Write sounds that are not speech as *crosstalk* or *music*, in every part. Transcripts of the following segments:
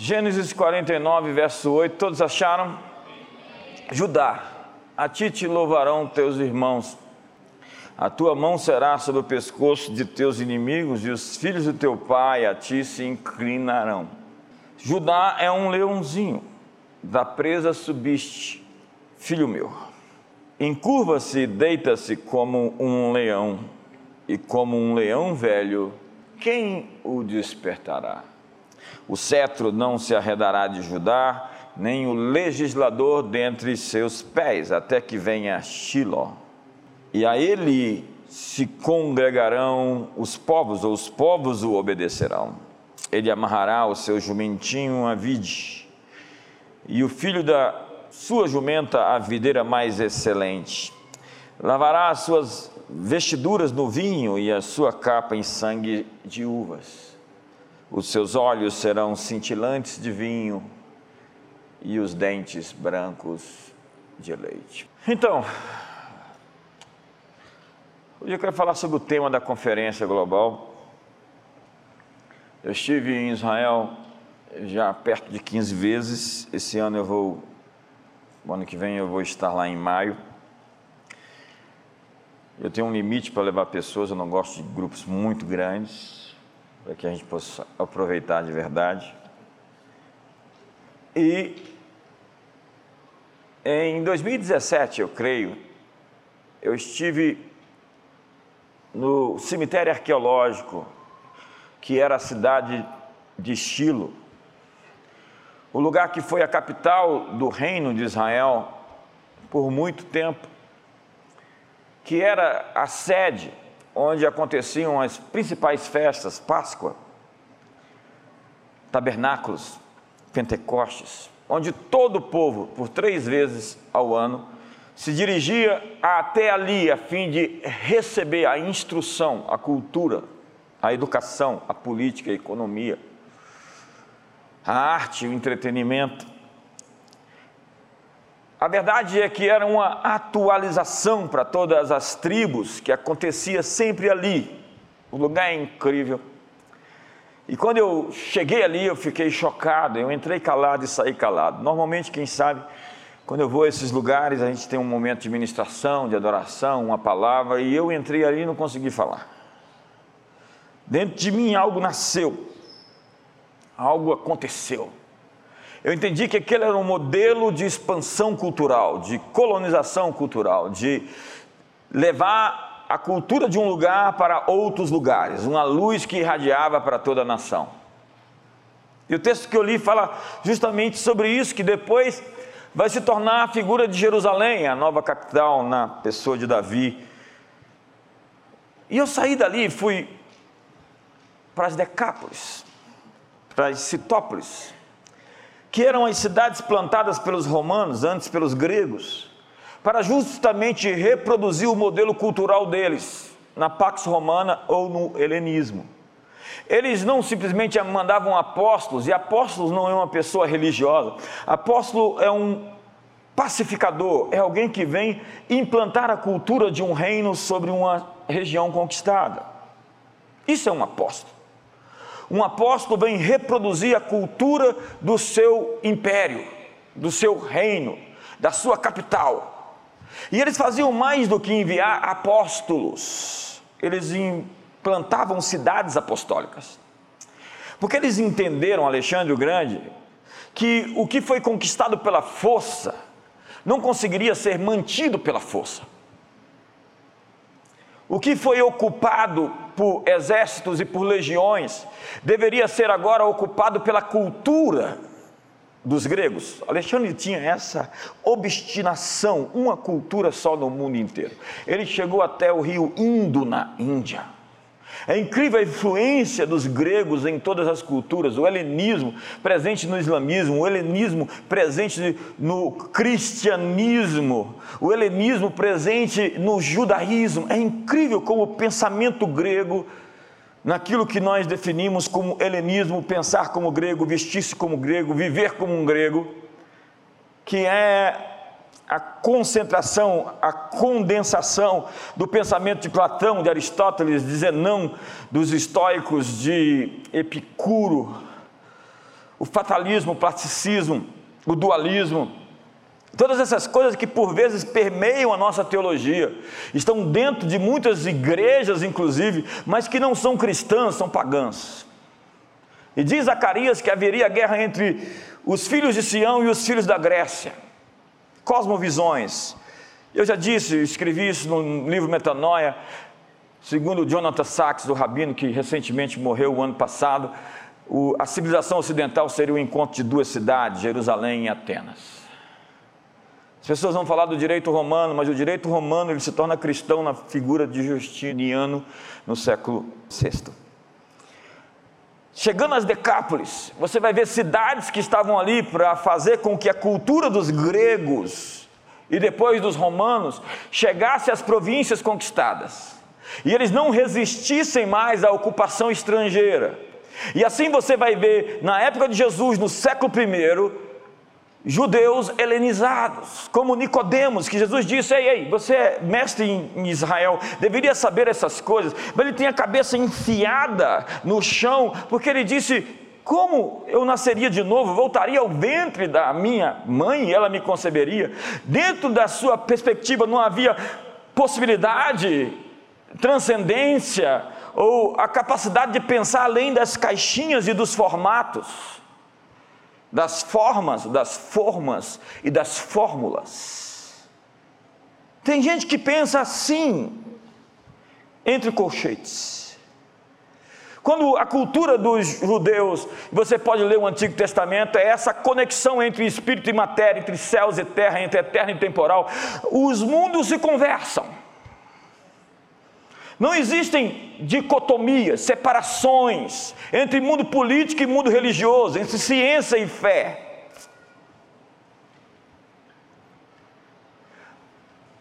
Gênesis 49, verso 8, todos acharam? Judá, a ti te louvarão teus irmãos, a tua mão será sobre o pescoço de teus inimigos, e os filhos do teu pai a ti se inclinarão. Judá é um leãozinho, da presa subiste, filho meu. Encurva-se e deita-se como um leão, e como um leão velho, quem o despertará? O cetro não se arredará de Judá, nem o legislador dentre seus pés, até que venha Shiló. E a ele se congregarão os povos, ou os povos o obedecerão. Ele amarrará o seu jumentinho à vide, e o filho da sua jumenta à videira mais excelente. Lavará as suas vestiduras no vinho e a sua capa em sangue de uvas. Os seus olhos serão cintilantes de vinho e os dentes brancos de leite. Então, hoje eu quero falar sobre o tema da conferência global. Eu estive em Israel já perto de 15 vezes. Esse ano eu vou, ano que vem eu vou estar lá em maio. Eu tenho um limite para levar pessoas, eu não gosto de grupos muito grandes, para que a gente possa aproveitar de verdade. E em 2017, eu creio, eu estive no cemitério arqueológico, que era a cidade de Estilo, o lugar que foi a capital do reino de Israel por muito tempo que era a sede onde aconteciam as principais festas, Páscoa, tabernáculos, Pentecostes, onde todo o povo, por três vezes ao ano, se dirigia até ali a fim de receber a instrução, a cultura, a educação, a política, a economia, a arte, o entretenimento. A verdade é que era uma atualização para todas as tribos que acontecia sempre ali. O lugar é incrível. E quando eu cheguei ali, eu fiquei chocado. Eu entrei calado e saí calado. Normalmente, quem sabe, quando eu vou a esses lugares, a gente tem um momento de ministração, de adoração, uma palavra, e eu entrei ali e não consegui falar. Dentro de mim algo nasceu, algo aconteceu. Eu entendi que aquele era um modelo de expansão cultural, de colonização cultural, de levar a cultura de um lugar para outros lugares, uma luz que irradiava para toda a nação. E o texto que eu li fala justamente sobre isso, que depois vai se tornar a figura de Jerusalém, a nova capital, na pessoa de Davi. E eu saí dali e fui para as Decápolis, para as Citópolis, que eram as cidades plantadas pelos romanos, antes pelos gregos, para justamente reproduzir o modelo cultural deles, na Pax Romana ou no helenismo. Eles não simplesmente mandavam apóstolos, e apóstolos não é uma pessoa religiosa, apóstolo é um pacificador, é alguém que vem implantar a cultura de um reino sobre uma região conquistada. Isso é um apóstolo. Um apóstolo vem reproduzir a cultura do seu império, do seu reino, da sua capital. E eles faziam mais do que enviar apóstolos, eles implantavam cidades apostólicas. Porque eles entenderam, Alexandre o Grande, que o que foi conquistado pela força não conseguiria ser mantido pela força. O que foi ocupado por exércitos e por legiões deveria ser agora ocupado pela cultura dos gregos. Alexandre tinha essa obstinação, uma cultura só no mundo inteiro. Ele chegou até o rio Indo, na Índia. É incrível a influência dos gregos em todas as culturas, o helenismo presente no islamismo, o helenismo presente no cristianismo, o helenismo presente no judaísmo. É incrível como o pensamento grego, naquilo que nós definimos como helenismo, pensar como grego, vestir-se como grego, viver como um grego, que é a concentração, a condensação do pensamento de Platão, de Aristóteles, de Zenão, dos estoicos, de Epicuro, o fatalismo, o plasticismo, o dualismo, todas essas coisas que por vezes permeiam a nossa teologia, estão dentro de muitas igrejas, inclusive, mas que não são cristãs, são pagãs. E diz Zacarias que haveria guerra entre os filhos de Sião e os filhos da Grécia. Cosmovisões. Eu já disse, escrevi isso no livro Metanoia, segundo Jonathan Sachs, do rabino que recentemente morreu o ano passado, o, a civilização ocidental seria o encontro de duas cidades, Jerusalém e Atenas. As pessoas vão falar do direito romano, mas o direito romano ele se torna cristão na figura de Justiniano no século VI. Chegando às Decápolis, você vai ver cidades que estavam ali para fazer com que a cultura dos gregos e depois dos romanos chegasse às províncias conquistadas. E eles não resistissem mais à ocupação estrangeira. E assim você vai ver, na época de Jesus, no século I, judeus helenizados, como Nicodemos, que Jesus disse: Ei, ei, você é mestre em Israel, deveria saber essas coisas, mas ele tem a cabeça enfiada no chão, porque ele disse: Como eu nasceria de novo, voltaria ao ventre da minha mãe e ela me conceberia? Dentro da sua perspectiva não havia possibilidade, transcendência, ou a capacidade de pensar além das caixinhas e dos formatos, das formas, das formas e das fórmulas. Tem gente que pensa assim, entre colchetes. Quando a cultura dos judeus, você pode ler o Antigo Testamento, é essa conexão entre espírito e matéria, entre céus e terra, entre eterno e temporal. Os mundos se conversam. Não existem dicotomias, separações entre mundo político e mundo religioso, entre ciência e fé.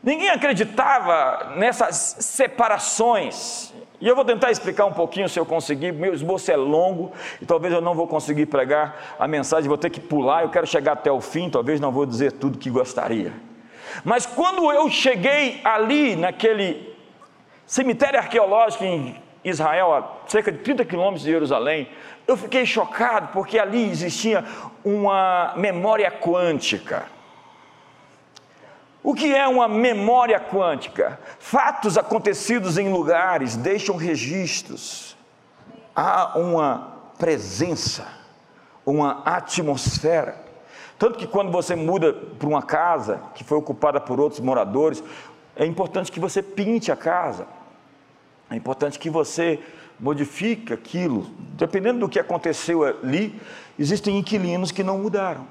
Ninguém acreditava nessas separações. E eu vou tentar explicar um pouquinho se eu conseguir. Meu esboço é longo e talvez eu não vou conseguir pregar a mensagem, vou ter que pular. Eu quero chegar até o fim, talvez não vou dizer tudo que gostaria. Mas quando eu cheguei ali, naquele cemitério arqueológico em Israel, a cerca de 30 quilômetros de Jerusalém, eu fiquei chocado porque ali existia uma memória quântica. O que é uma memória quântica? Fatos acontecidos em lugares deixam registros. Há uma presença, uma atmosfera. Tanto que quando você muda para uma casa que foi ocupada por outros moradores, é importante que você pinte a casa. É importante que você modifique aquilo. Dependendo do que aconteceu ali, existem inquilinos que não mudaram.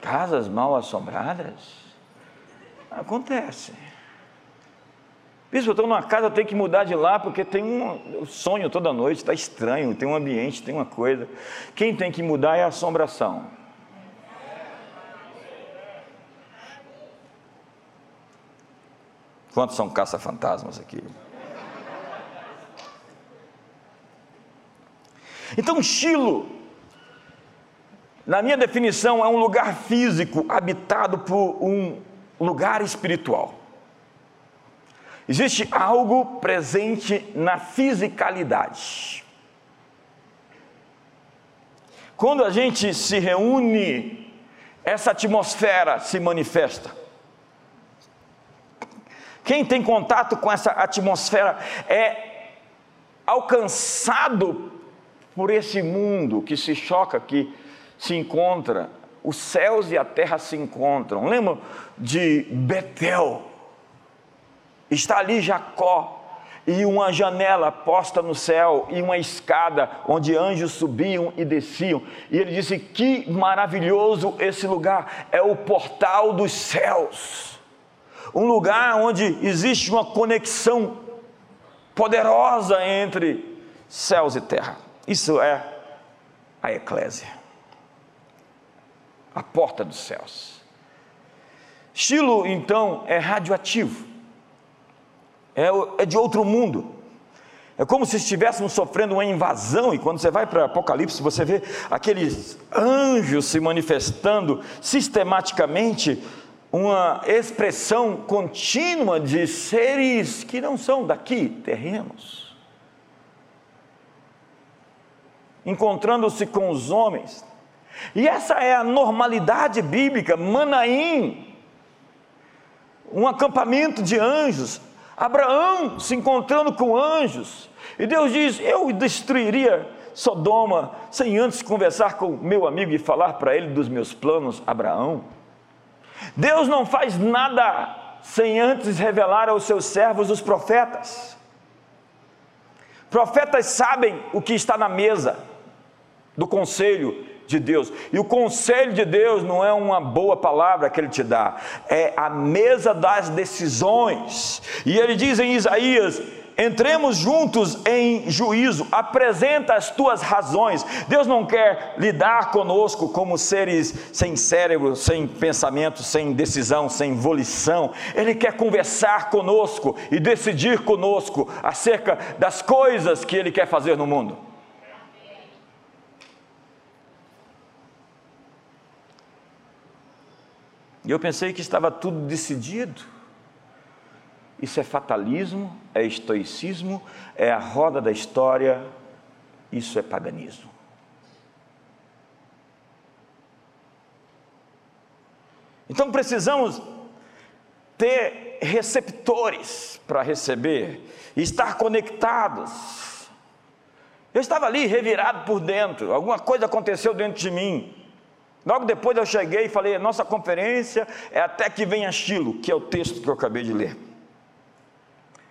Casas mal assombradas? Acontece. Bispo, eu estou numa casa, eu tenho que mudar de lá porque tem um sonho toda noite, está estranho, tem um ambiente, tem uma coisa. Quem tem que mudar é a assombração. Quantos são caça-fantasmas aqui? Então, Chilo, na minha definição, é um lugar físico habitado por um lugar espiritual. Existe algo presente na fisicalidade. Quando a gente se reúne, essa atmosfera se manifesta. Quem tem contato com essa atmosfera é alcançado por esse mundo que se choca, que se encontra. Os céus e a terra se encontram. Lembra de Betel? Está ali Jacó e uma janela posta no céu e uma escada onde anjos subiam e desciam. E ele disse: Que maravilhoso esse lugar! É o portal dos céus um lugar onde existe uma conexão poderosa entre céus e terra. Isso é a eclésia, a porta dos céus. Estilo, então, é radioativo, é, é de outro mundo. É como se estivéssemos sofrendo uma invasão, e quando você vai para Apocalipse, você vê aqueles anjos se manifestando sistematicamente uma expressão contínua de seres que não são daqui, terrenos. encontrando-se com os homens. E essa é a normalidade bíblica, Manaim, um acampamento de anjos, Abraão se encontrando com anjos, e Deus diz: Eu destruiria Sodoma sem antes conversar com meu amigo e falar para ele dos meus planos, Abraão. Deus não faz nada sem antes revelar aos seus servos, os profetas. Profetas sabem o que está na mesa do conselho de Deus. E o conselho de Deus não é uma boa palavra que ele te dá, é a mesa das decisões. E ele diz em Isaías: entremos juntos em juízo, apresenta as tuas razões. Deus não quer lidar conosco como seres sem cérebro, sem pensamento, sem decisão, sem volição. Ele quer conversar conosco e decidir conosco acerca das coisas que Ele quer fazer no mundo. E eu pensei que estava tudo decidido. Isso é fatalismo, é estoicismo, é a roda da história, isso é paganismo. Então precisamos ter receptores para receber, estar conectados. Eu estava ali revirado por dentro, alguma coisa aconteceu dentro de mim. Logo depois eu cheguei e falei: nossa conferência é até que venha Chilo, que é o texto que eu acabei de ler.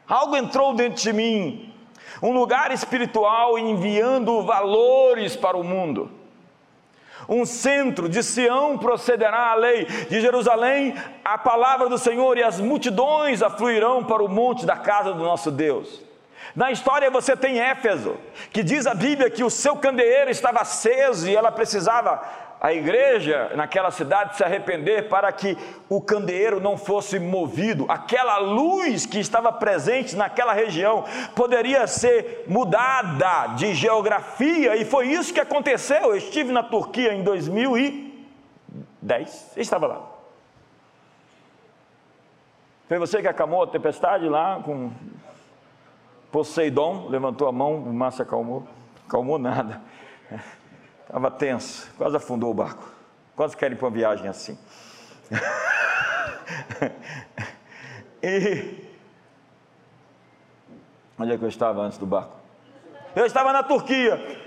Algo entrou dentro de mim, um lugar espiritual enviando valores para o mundo. Um centro de Sião procederá a lei, de Jerusalém a palavra do Senhor, e as multidões afluirão para o monte da casa do nosso Deus. Na história você tem Éfeso, que diz a Bíblia que o seu candeeiro estava aceso e ela precisava a igreja naquela cidade se arrepender para que o candeeiro não fosse movido, aquela luz que estava presente naquela região poderia ser mudada de geografia, e foi isso que aconteceu. Eu estive na Turquia em 2010, estava lá. Foi você que acalmou a tempestade lá com Poseidon, levantou a mão, Márcia acalmou, acalmou nada. Estava tenso, quase afundou o barco. Quase querem para uma viagem assim. *laughs* e onde é que eu estava antes do barco? Eu estava na Turquia.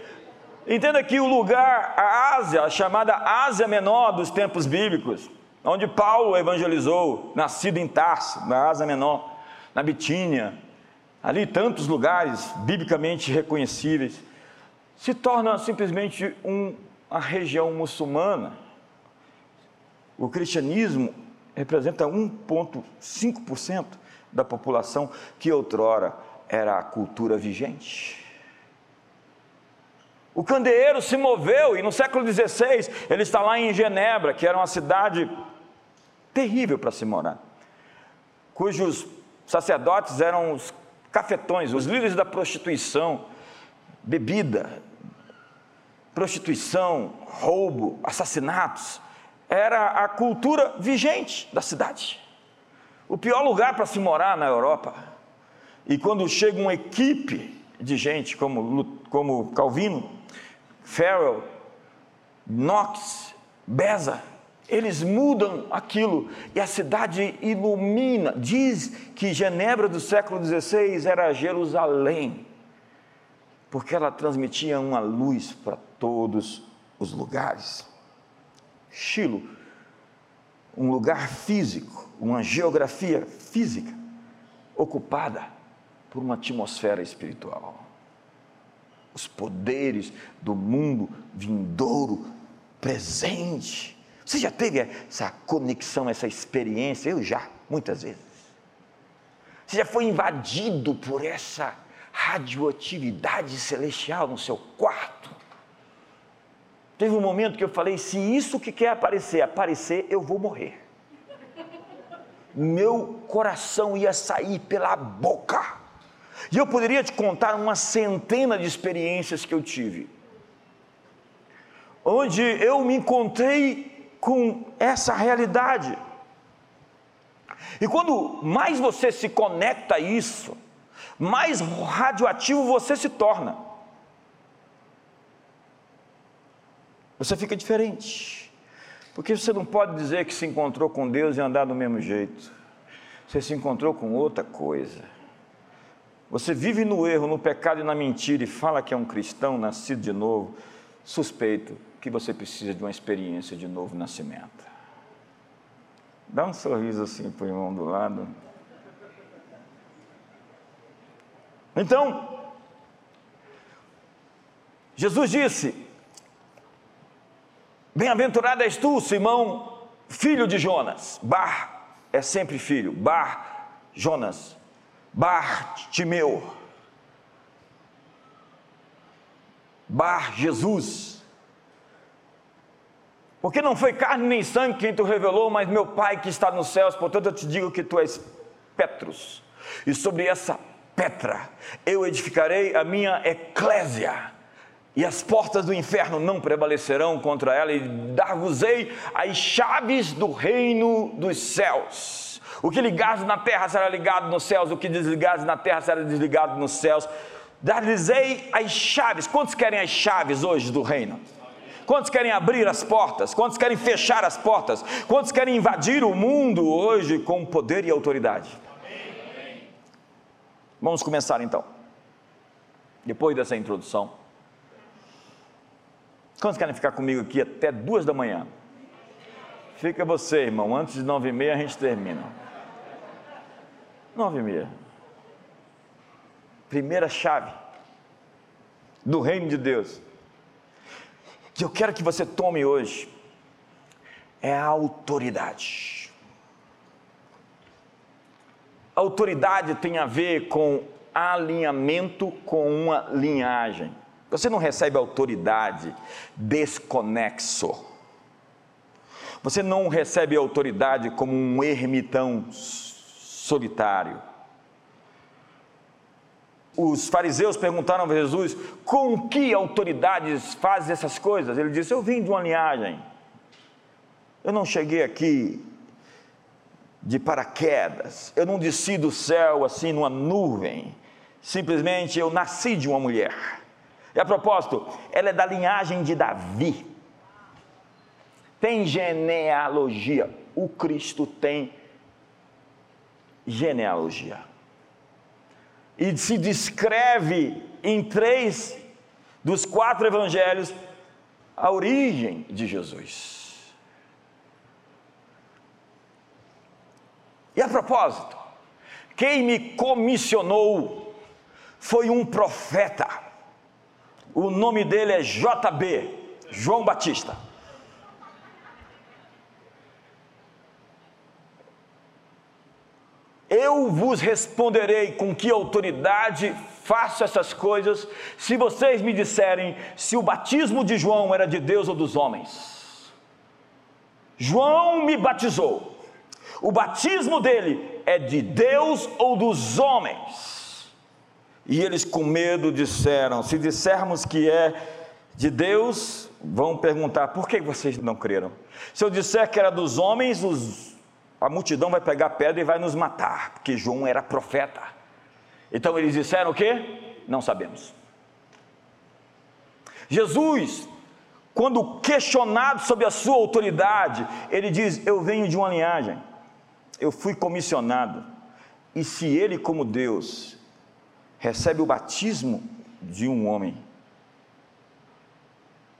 Entenda que o lugar, a Ásia, a chamada Ásia Menor dos tempos bíblicos, onde Paulo evangelizou, nascido em Tarso, na Ásia Menor, na Bitínia, ali tantos lugares biblicamente reconhecíveis se torna simplesmente um, uma região muçulmana. O cristianismo representa 1,5% da população que outrora era a cultura vigente. O candeeiro se moveu e no século XVI ele está lá em Genebra, que era uma cidade terrível para se morar, cujos sacerdotes eram os cafetões, os líderes da prostituição, bebida, prostituição, roubo, assassinatos, era a cultura vigente da cidade. O pior lugar para se morar na Europa. E quando chega uma equipe de gente como, como Calvino, Farrell, Knox, Beza, eles mudam aquilo e a cidade ilumina. Diz que Genebra do século XVI era Jerusalém porque ela transmitia uma luz para todos os lugares. Chilo, um lugar físico, uma geografia física, ocupada por uma atmosfera espiritual. Os poderes do mundo vindouro presente. Você já teve essa conexão, essa experiência? Eu já, muitas vezes. Você já foi invadido por essa radioatividade celestial no seu quarto. Teve um momento que eu falei: se isso que quer aparecer, aparecer, eu vou morrer. Meu coração ia sair pela boca. E eu poderia te contar uma centena de experiências que eu tive, onde eu me encontrei com essa realidade. E quando mais você se conecta a isso, mais radioativo você se torna. Você fica diferente. Porque você não pode dizer que se encontrou com Deus e andar do mesmo jeito. Você se encontrou com outra coisa. Você vive no erro, no pecado e na mentira e fala que é um cristão nascido de novo. Suspeito que você precisa de uma experiência de novo nascimento. Dá um sorriso assim para o irmão do lado. Então, Jesus disse: Bem-aventurado és tu, Simão, filho de Jonas. Bar é sempre filho. Bar, Jonas. Bar, Timeu. Bar, Jesus. Porque não foi carne nem sangue quem tu revelou, mas meu Pai que está nos céus. Portanto, eu te digo que tu és Petrus. E sobre essa Petra eu edificarei a minha eclésia e as portas do inferno não prevalecerão contra ela, e dar-vos-ei as chaves do reino dos céus. O que ligares na terra será ligado nos céus, o que desligares na terra será desligado nos céus. Dar-lhes-ei as chaves. Quantos querem as chaves hoje do reino? Quantos querem abrir as portas? Quantos querem fechar as portas? Quantos querem invadir o mundo hoje com poder e autoridade? Vamos começar então. Depois dessa introdução. Quantos querem ficar comigo aqui até duas da manhã? Fica você, irmão. Antes de nove e meia a gente termina. Nove e meia. Primeira chave do reino de Deus. Que eu quero que você tome hoje é a autoridade. Autoridade tem a ver com alinhamento com uma linhagem. Você não recebe autoridade desconexo. Você não recebe autoridade como um ermitão solitário. Os fariseus perguntaram a Jesus: com que autoridades faz essas coisas? Ele disse: Eu vim de uma linhagem. Eu não cheguei aqui de paraquedas. Eu não desci do céu assim numa nuvem. Simplesmente eu nasci de uma mulher. E a propósito, ela é da linhagem de Davi. Tem genealogia. O Cristo tem genealogia. E se descreve em três dos quatro evangelhos a origem de Jesus. E a propósito, quem me comissionou foi um profeta o nome dele é JB, João Batista. Eu vos responderei com que autoridade faço essas coisas, se vocês me disserem se o batismo de João era de Deus ou dos homens. João me batizou, o batismo dele é de Deus ou dos homens? E eles, com medo, disseram: Se dissermos que é de Deus, vão perguntar: Por que vocês não creram? Se eu disser que era dos homens, os, a multidão vai pegar pedra e vai nos matar, porque João era profeta. Então eles disseram o quê? Não sabemos. Jesus, quando questionado sobre a sua autoridade, ele diz: Eu venho de uma linhagem, eu fui comissionado, e se ele, como Deus, recebe o batismo de um homem.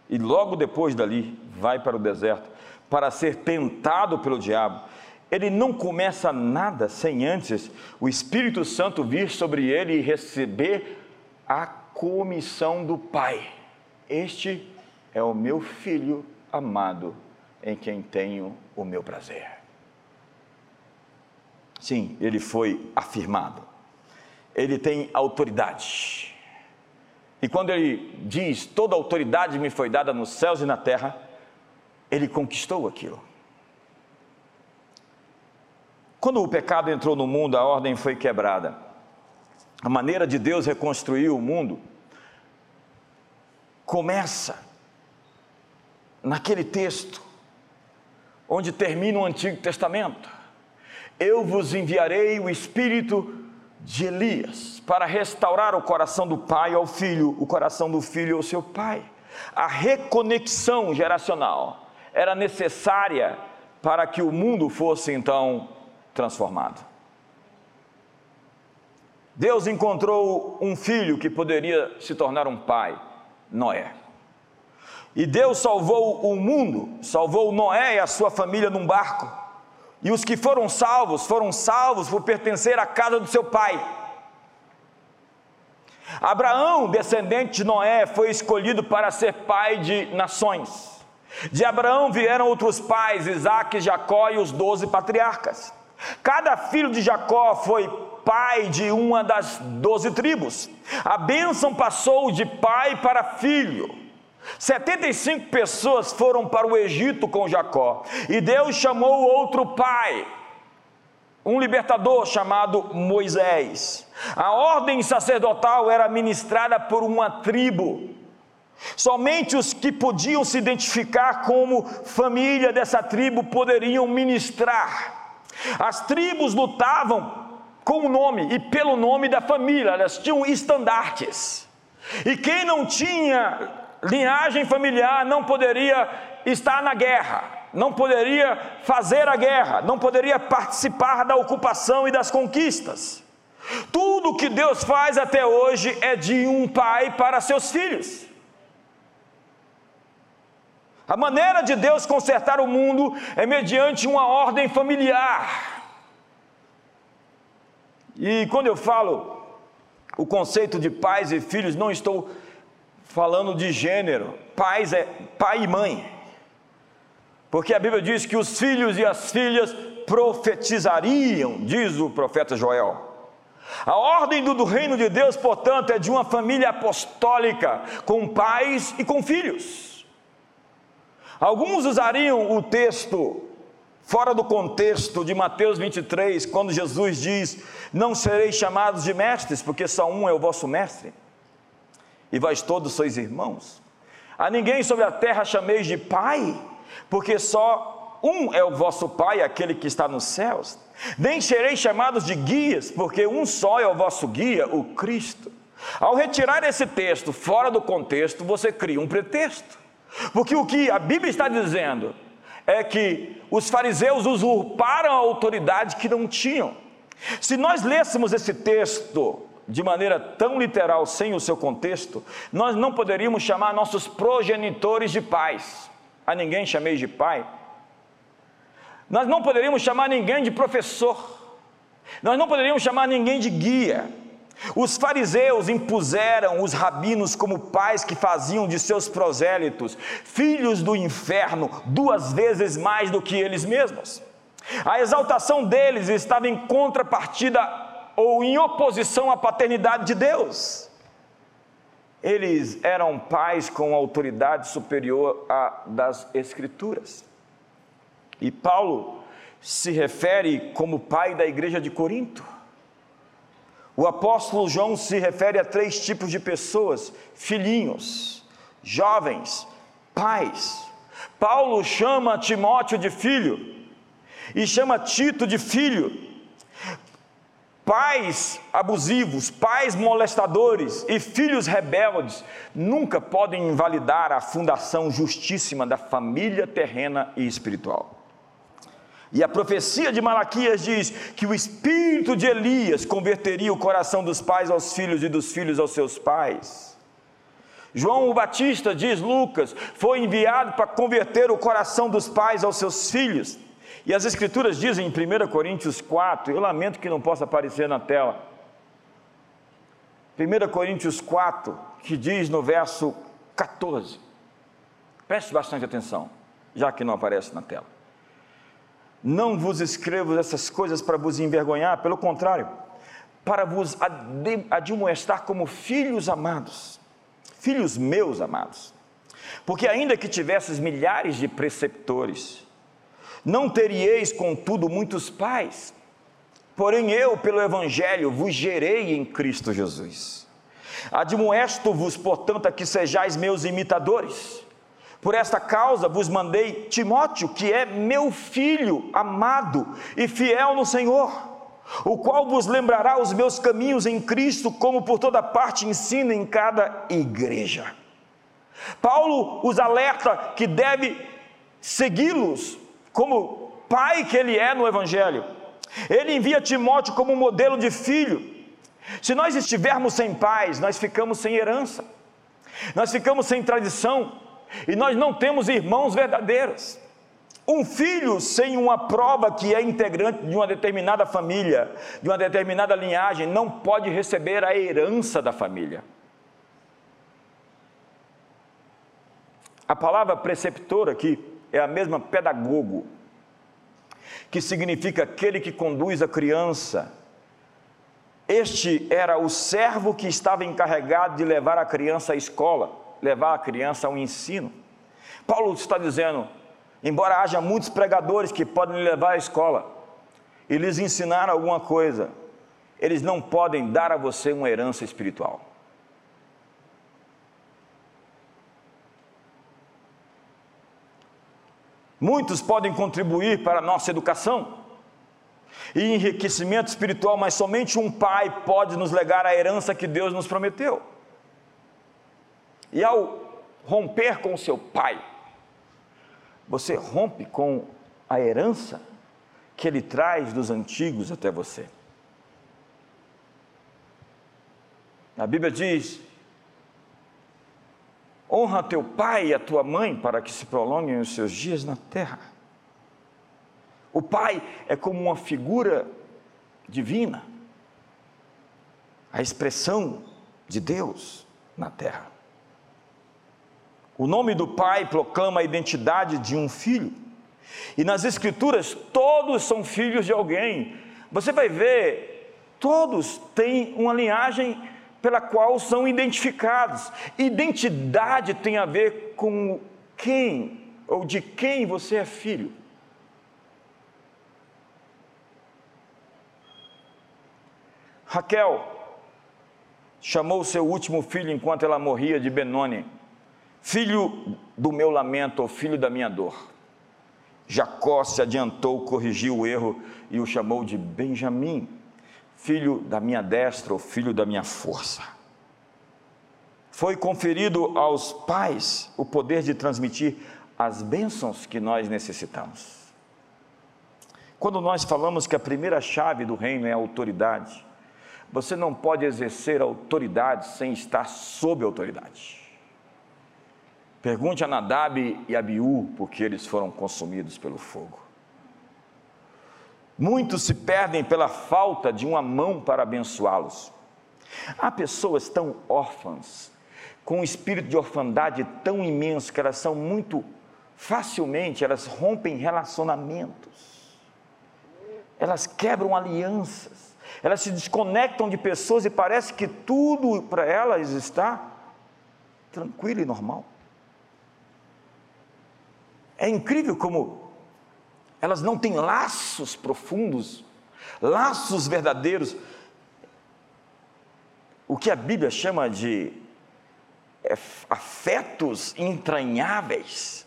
E logo depois dali vai para o deserto para ser tentado pelo diabo. Ele não começa nada sem antes o Espírito Santo vir sobre ele e receber a comissão do Pai. Este é o meu filho amado, em quem tenho o meu prazer. Sim, ele foi afirmado ele tem autoridade. E quando ele diz: toda autoridade me foi dada nos céus e na terra, ele conquistou aquilo. Quando o pecado entrou no mundo, a ordem foi quebrada. A maneira de Deus reconstruir o mundo começa naquele texto onde termina o Antigo Testamento. Eu vos enviarei o Espírito de Elias para restaurar o coração do pai ao filho, o coração do filho ao seu pai. A reconexão geracional era necessária para que o mundo fosse então transformado. Deus encontrou um filho que poderia se tornar um pai, Noé. E Deus salvou o mundo, salvou Noé e a sua família num barco. E os que foram salvos, foram salvos por pertencer à casa do seu pai. Abraão, descendente de Noé, foi escolhido para ser pai de nações. De Abraão vieram outros pais, Isaac, Jacó e os doze patriarcas. Cada filho de Jacó foi pai de uma das doze tribos. A bênção passou de pai para filho. 75 pessoas foram para o Egito com Jacó, e Deus chamou outro pai, um libertador chamado Moisés. A ordem sacerdotal era ministrada por uma tribo. Somente os que podiam se identificar como família dessa tribo poderiam ministrar. As tribos lutavam com o nome e pelo nome da família, elas tinham estandartes. E quem não tinha linhagem familiar não poderia estar na guerra, não poderia fazer a guerra, não poderia participar da ocupação e das conquistas. Tudo que Deus faz até hoje é de um pai para seus filhos. A maneira de Deus consertar o mundo é mediante uma ordem familiar. E quando eu falo o conceito de pais e filhos, não estou falando de gênero. Pais é pai e mãe. Porque a Bíblia diz que os filhos e as filhas profetizariam, diz o profeta Joel. A ordem do, do, reino de Deus, portanto, é de uma família apostólica, com pais e com filhos. Alguns usariam o texto fora do contexto de Mateus 23, quando Jesus diz: Não sereis chamados de mestres, porque só um é o vosso mestre, e vós todos sois irmãos. A ninguém sobre a terra chameis de pai, porque só um é o vosso pai, aquele que está nos céus. Nem sereis chamados de guias, porque um só é o vosso guia, o Cristo. Ao retirar esse texto fora do contexto, você cria um pretexto. Porque o que a Bíblia está dizendo é que os fariseus usurparam a autoridade que não tinham. Se nós lêssemos esse texto de maneira tão literal, sem o seu contexto, nós não poderíamos chamar nossos progenitores de pais. A ninguém chamei de pai. Nós não poderíamos chamar ninguém de professor. Nós não poderíamos chamar ninguém de guia. Os fariseus impuseram os rabinos como pais que faziam de seus prosélitos filhos do inferno duas vezes mais do que eles mesmos. A exaltação deles estava em contrapartida ou em oposição à paternidade de Deus. Eles eram pais com autoridade superior à das Escrituras. E Paulo se refere como pai da igreja de Corinto. O apóstolo João se refere a três tipos de pessoas: filhinhos, jovens, pais. Paulo chama Timóteo de filho e chama Tito de filho. Pais abusivos, pais molestadores e filhos rebeldes nunca podem invalidar a fundação justíssima da família terrena e espiritual. E a profecia de Malaquias diz que o espírito de Elias converteria o coração dos pais aos filhos e dos filhos aos seus pais. João o Batista, diz Lucas, foi enviado para converter o coração dos pais aos seus filhos. E as Escrituras dizem em 1 Coríntios 4, eu lamento que não possa aparecer na tela. 1 Coríntios 4, que diz no verso 14. Preste bastante atenção, já que não aparece na tela. Não vos escrevo essas coisas para vos envergonhar, pelo contrário, para vos admoestar como filhos amados, filhos meus amados. Porque ainda que tivesses milhares de preceptores, não teríeis, contudo, muitos pais. Porém, eu, pelo Evangelho, vos gerei em Cristo Jesus. Admoesto-vos, portanto, a que sejais meus imitadores por esta causa vos mandei Timóteo, que é meu filho amado e fiel no Senhor, o qual vos lembrará os meus caminhos em Cristo, como por toda parte ensina em cada igreja. Paulo os alerta que deve segui-los como pai que ele é no Evangelho. Ele envia Timóteo como modelo de filho. Se nós estivermos sem pais, nós ficamos sem herança, nós ficamos sem tradição e nós não temos irmãos verdadeiros. Um filho sem uma prova que é integrante de uma determinada família, de uma determinada linhagem, não pode receber a herança da família. A palavra preceptor aqui é a mesma pedagogo, que significa aquele que conduz a criança. Este era o servo que estava encarregado de levar a criança à escola, levar a criança ao ensino. Paulo está dizendo: embora haja muitos pregadores que podem levar à escola e lhes ensinar alguma coisa, eles não podem dar a você uma herança espiritual. Muitos podem contribuir para a nossa educação e enriquecimento espiritual, mas somente um pai pode nos legar a herança que Deus nos prometeu. E ao romper com o seu pai, você rompe com a herança que ele traz dos antigos até você. A Bíblia diz Honra teu pai e a tua mãe para que se prolonguem os seus dias na terra. O pai é como uma figura divina, a expressão de Deus na terra. O nome do pai proclama a identidade de um filho. E nas Escrituras, todos são filhos de alguém. Você vai ver, todos têm uma linhagem pela qual são identificados. Identidade tem a ver com quem ou de quem você é filho. Raquel chamou seu último filho enquanto ela morria de Benoni, filho do meu lamento, ou filho da minha dor. Jacó se adiantou, corrigiu o erro e o chamou de Benjamim filho da minha destra ou filho da minha força. Foi conferido aos pais o poder de transmitir as bênçãos que nós necessitamos. Quando nós falamos que a primeira chave do reino é a autoridade, você não pode exercer autoridade sem estar sob autoridade. Pergunte a Nadab e Abiú, porque eles foram consumidos pelo fogo. Muitos se perdem pela falta de uma mão para abençoá-los. Há pessoas tão órfãs, com um espírito de orfandade tão imenso que elas são muito facilmente, elas rompem relacionamentos. Elas quebram alianças. Elas se desconectam de pessoas e parece que tudo para elas está tranquilo e normal. É incrível como elas não têm laços profundos, laços verdadeiros. O que a Bíblia chama de é, afetos entranháveis,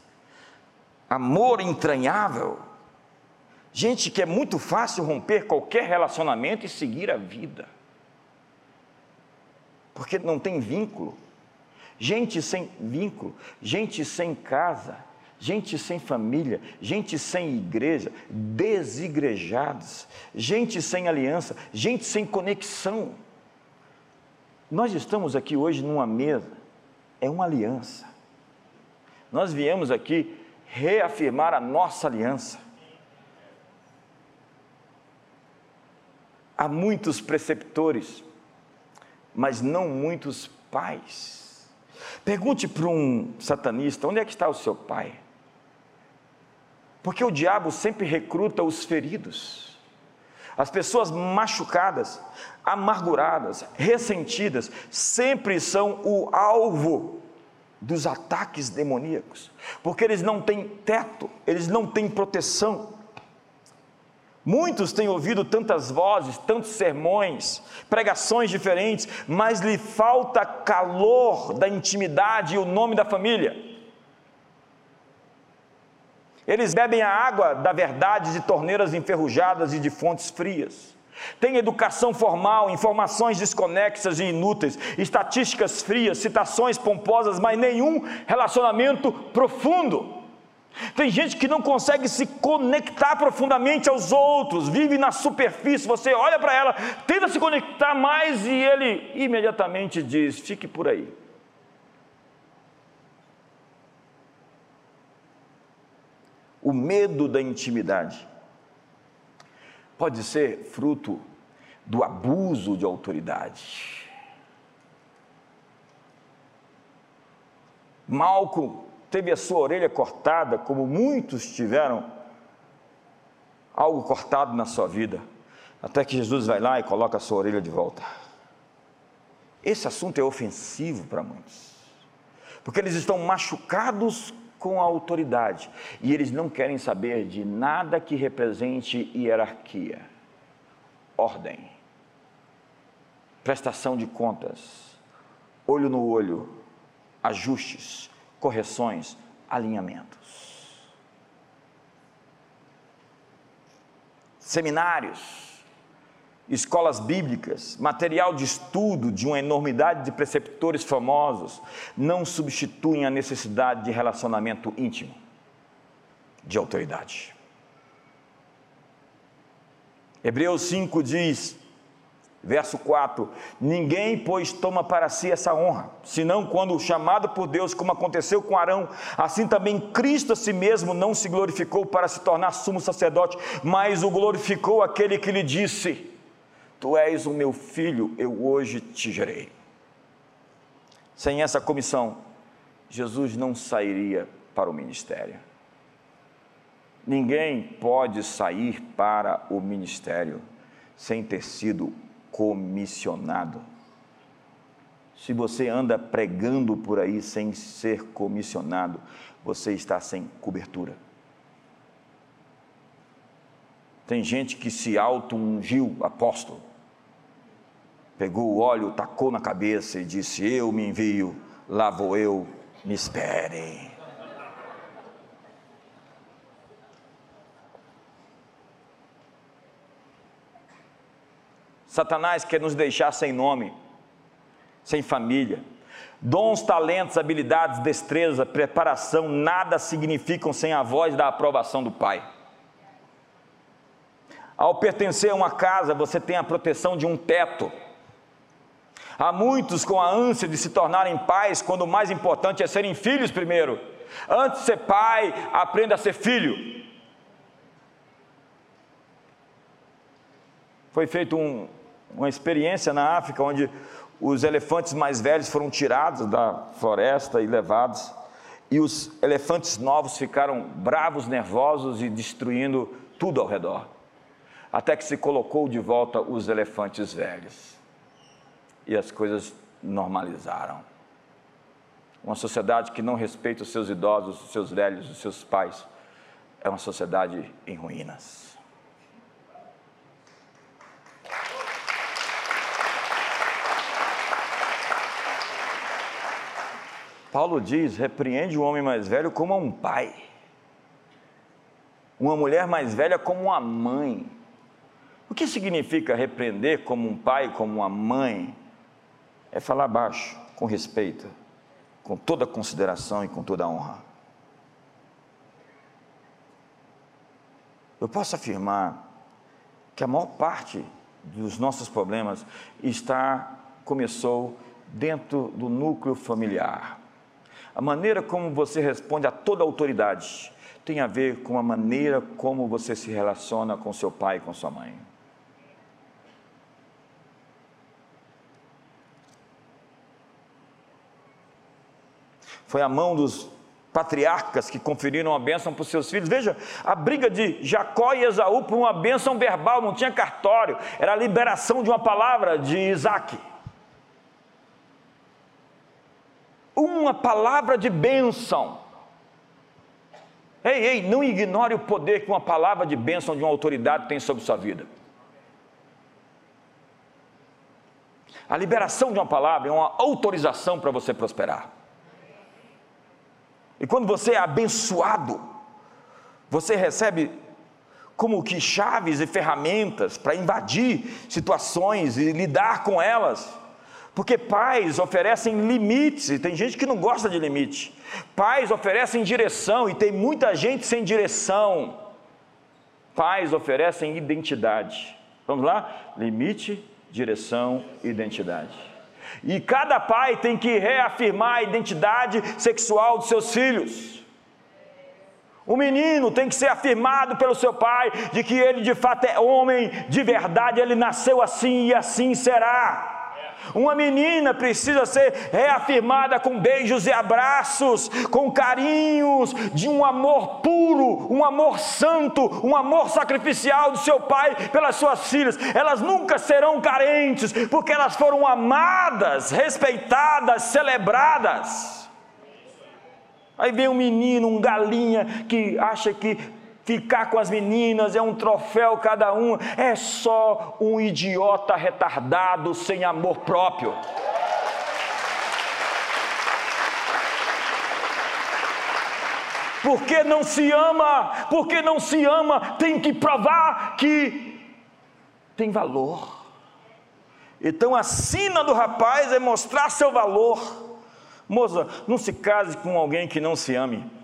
amor entranhável. Gente que é muito fácil romper qualquer relacionamento e seguir a vida, porque não tem vínculo. Gente sem vínculo, gente sem casa, gente sem família, gente sem igreja, desigrejados, gente sem aliança, gente sem conexão. Nós estamos aqui hoje numa mesa, é uma aliança. Nós viemos aqui reafirmar a nossa aliança. Há muitos preceptores, mas não muitos pais. Pergunte para um satanista: onde é que está o seu pai? Porque o diabo sempre recruta os feridos, as pessoas machucadas, amarguradas, ressentidas, sempre são o alvo dos ataques demoníacos, porque eles não têm teto, eles não têm proteção. Muitos têm ouvido tantas vozes, tantos sermões, pregações diferentes, mas lhe falta calor da intimidade e o nome da família. Eles bebem a água da verdade de torneiras enferrujadas e de fontes frias. Tem educação formal, informações desconexas e inúteis, estatísticas frias, citações pomposas, mas nenhum relacionamento profundo. Tem gente que não consegue se conectar profundamente aos outros, vive na superfície. Você olha para ela, tenta se conectar mais e ele imediatamente diz: fique por aí. O medo da intimidade pode ser fruto do abuso de autoridade. Malco teve a sua orelha cortada, como muitos tiveram algo cortado na sua vida, até que Jesus vai lá e coloca a sua orelha de volta. Esse assunto é ofensivo para muitos, porque eles estão machucados com a autoridade e eles não querem saber de nada que represente hierarquia, ordem, prestação de contas, olho no olho, ajustes, correções, alinhamentos. Seminários, escolas bíblicas, material de estudo de uma enormidade de preceptores famosos, não substituem a necessidade de relacionamento íntimo, de autoridade. Hebreus 5 diz: Verso 4: Ninguém, pois, toma para si essa honra, senão quando chamado por Deus, como aconteceu com Arão, assim também Cristo a si mesmo não se glorificou para se tornar sumo sacerdote, mas o glorificou aquele que lhe disse: Tu és o meu filho, eu hoje te gerei. Sem essa comissão, Jesus não sairia para o ministério. Ninguém pode sair para o ministério sem ter sido comissionado. Se você anda pregando por aí sem ser comissionado, você está sem cobertura. Tem gente que se auto-ungiu apóstolo, pegou o óleo, tacou na cabeça e disse: Eu me envio, lá vou eu, me esperem. Satanás quer nos deixar sem nome, sem família. Dons, talentos, habilidades, destreza, preparação, nada significam sem a voz da aprovação do Pai. Ao pertencer a uma casa, você tem a proteção de um teto. Há muitos com a ânsia de se tornarem pais, quando o mais importante é serem filhos primeiro. Antes de ser pai, aprenda a ser filho. Foi feito um, uma experiência na África onde os elefantes mais velhos foram tirados da floresta e levados, e os elefantes novos ficaram bravos, nervosos e destruindo tudo ao redor, até que se colocou de volta os elefantes velhos e as coisas normalizaram. Uma sociedade que não respeita os seus idosos, os seus velhos, os seus pais, é uma sociedade em ruínas. Paulo diz: repreende o homem mais velho como um pai, uma mulher mais velha como uma mãe. O que significa repreender como um pai, como uma mãe? É falar baixo, com respeito, com toda consideração e com toda honra. Eu posso afirmar que a maior parte dos nossos problemas está começou dentro do núcleo familiar. A maneira como você responde a toda autoridade tem a ver com a maneira como você se relaciona com seu pai e com sua mãe. Foi a mão dos patriarcas que conferiram a bênção para os seus filhos. Veja, a briga de Jacó e Esaú por uma bênção verbal, não tinha cartório, era a liberação de uma palavra de Isaac. uma palavra de bênção. Ei, ei, não ignore o poder que uma palavra de bênção de uma autoridade tem sobre sua vida. A liberação de uma palavra é uma autorização para você prosperar. E quando você é abençoado, você recebe como que chaves e ferramentas para invadir situações e lidar com elas. Porque pais oferecem limites, e tem gente que não gosta de limite. Pais oferecem direção, e tem muita gente sem direção. Pais oferecem identidade. Vamos lá? Limite, direção, identidade. E cada pai tem que reafirmar a identidade sexual dos seus filhos. O menino tem que ser afirmado pelo seu pai de que ele de fato é homem de verdade, ele nasceu assim e assim será. Uma menina precisa ser reafirmada com beijos e abraços, com carinhos, de um amor puro, um amor santo, um amor sacrificial do seu pai pelas suas filhas. Elas nunca serão carentes, porque elas foram amadas, respeitadas, celebradas. Aí vem um menino, um galinha, que acha que Ficar com as meninas é um troféu cada um, é só um idiota retardado sem amor próprio. Porque não se ama, porque não se ama, tem que provar que tem valor. Então a sina do rapaz é mostrar seu valor. Moça, não se case com alguém que não se ame.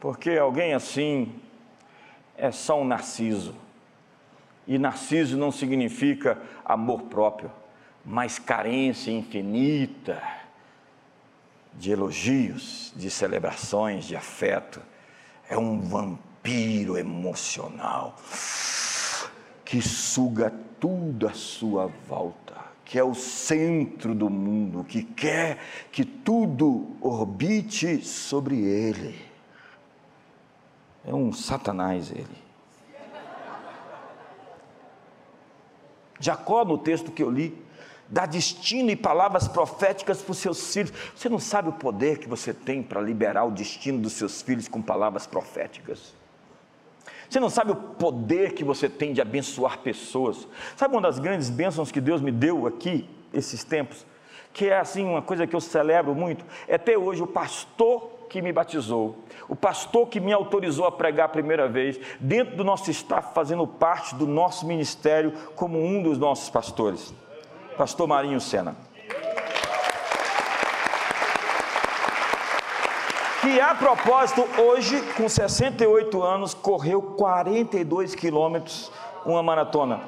Porque alguém assim é só um narciso. E narciso não significa amor próprio, mas carência infinita de elogios, de celebrações, de afeto. É um vampiro emocional que suga tudo à sua volta, que é o centro do mundo, que quer que tudo orbite sobre ele. É um satanás ele. Jacó, no texto que eu li, dá destino e palavras proféticas para os seus filhos. Você não sabe o poder que você tem para liberar o destino dos seus filhos com palavras proféticas. Você não sabe o poder que você tem de abençoar pessoas. Sabe uma das grandes bênçãos que Deus me deu aqui, esses tempos? Que é assim, uma coisa que eu celebro muito. É ter hoje o pastor que me batizou, o pastor que me autorizou a pregar a primeira vez, dentro do nosso staff, fazendo parte do nosso ministério, como um dos nossos pastores, Pastor Marinho Sena. Que a propósito, hoje, com 68 anos, correu 42 quilômetros, uma maratona.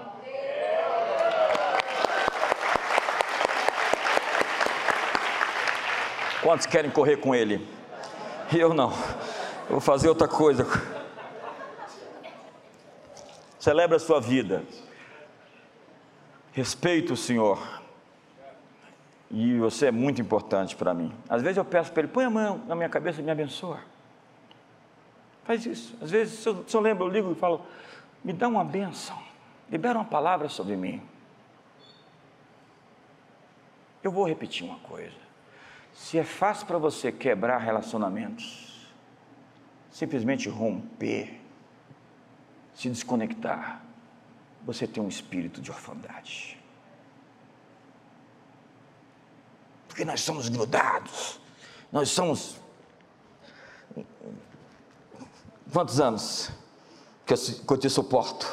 Quantos querem correr com ele? Eu não. Vou fazer outra coisa. Celebra a sua vida. Respeito o Senhor. E você é muito importante para mim. Às vezes eu peço para Ele, põe a mão na minha cabeça e me abençoa. Faz isso. Às vezes, se eu, se eu lembro, eu ligo e falo, me dá uma bênção. Libera uma palavra sobre mim. Eu vou repetir uma coisa. Se é fácil para você quebrar relacionamentos, simplesmente romper, se desconectar, você tem um espírito de orfandade. Porque nós somos grudados, nós somos. Quantos anos que eu te suporto?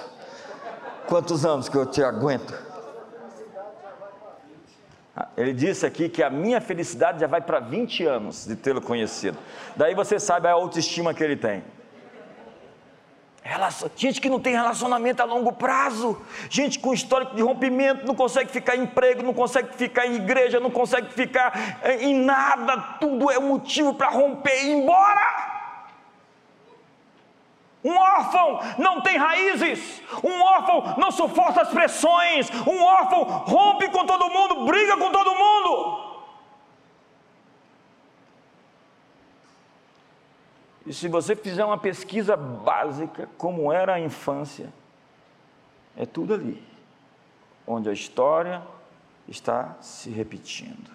Quantos anos que eu te aguento? Ele disse aqui que a minha felicidade já vai para 20 anos de tê-lo conhecido. Daí você sabe a autoestima que ele tem. Gente que não tem relacionamento a longo prazo, gente com histórico de rompimento, não consegue ficar em emprego, não consegue ficar em igreja, não consegue ficar em nada, tudo é motivo para romper e ir embora. Um órfão não tem raízes, um órfão não suporta as pressões, um órfão rompe com todo mundo, briga com todo mundo. E se você fizer uma pesquisa básica, como era a infância, é tudo ali, onde a história está se repetindo.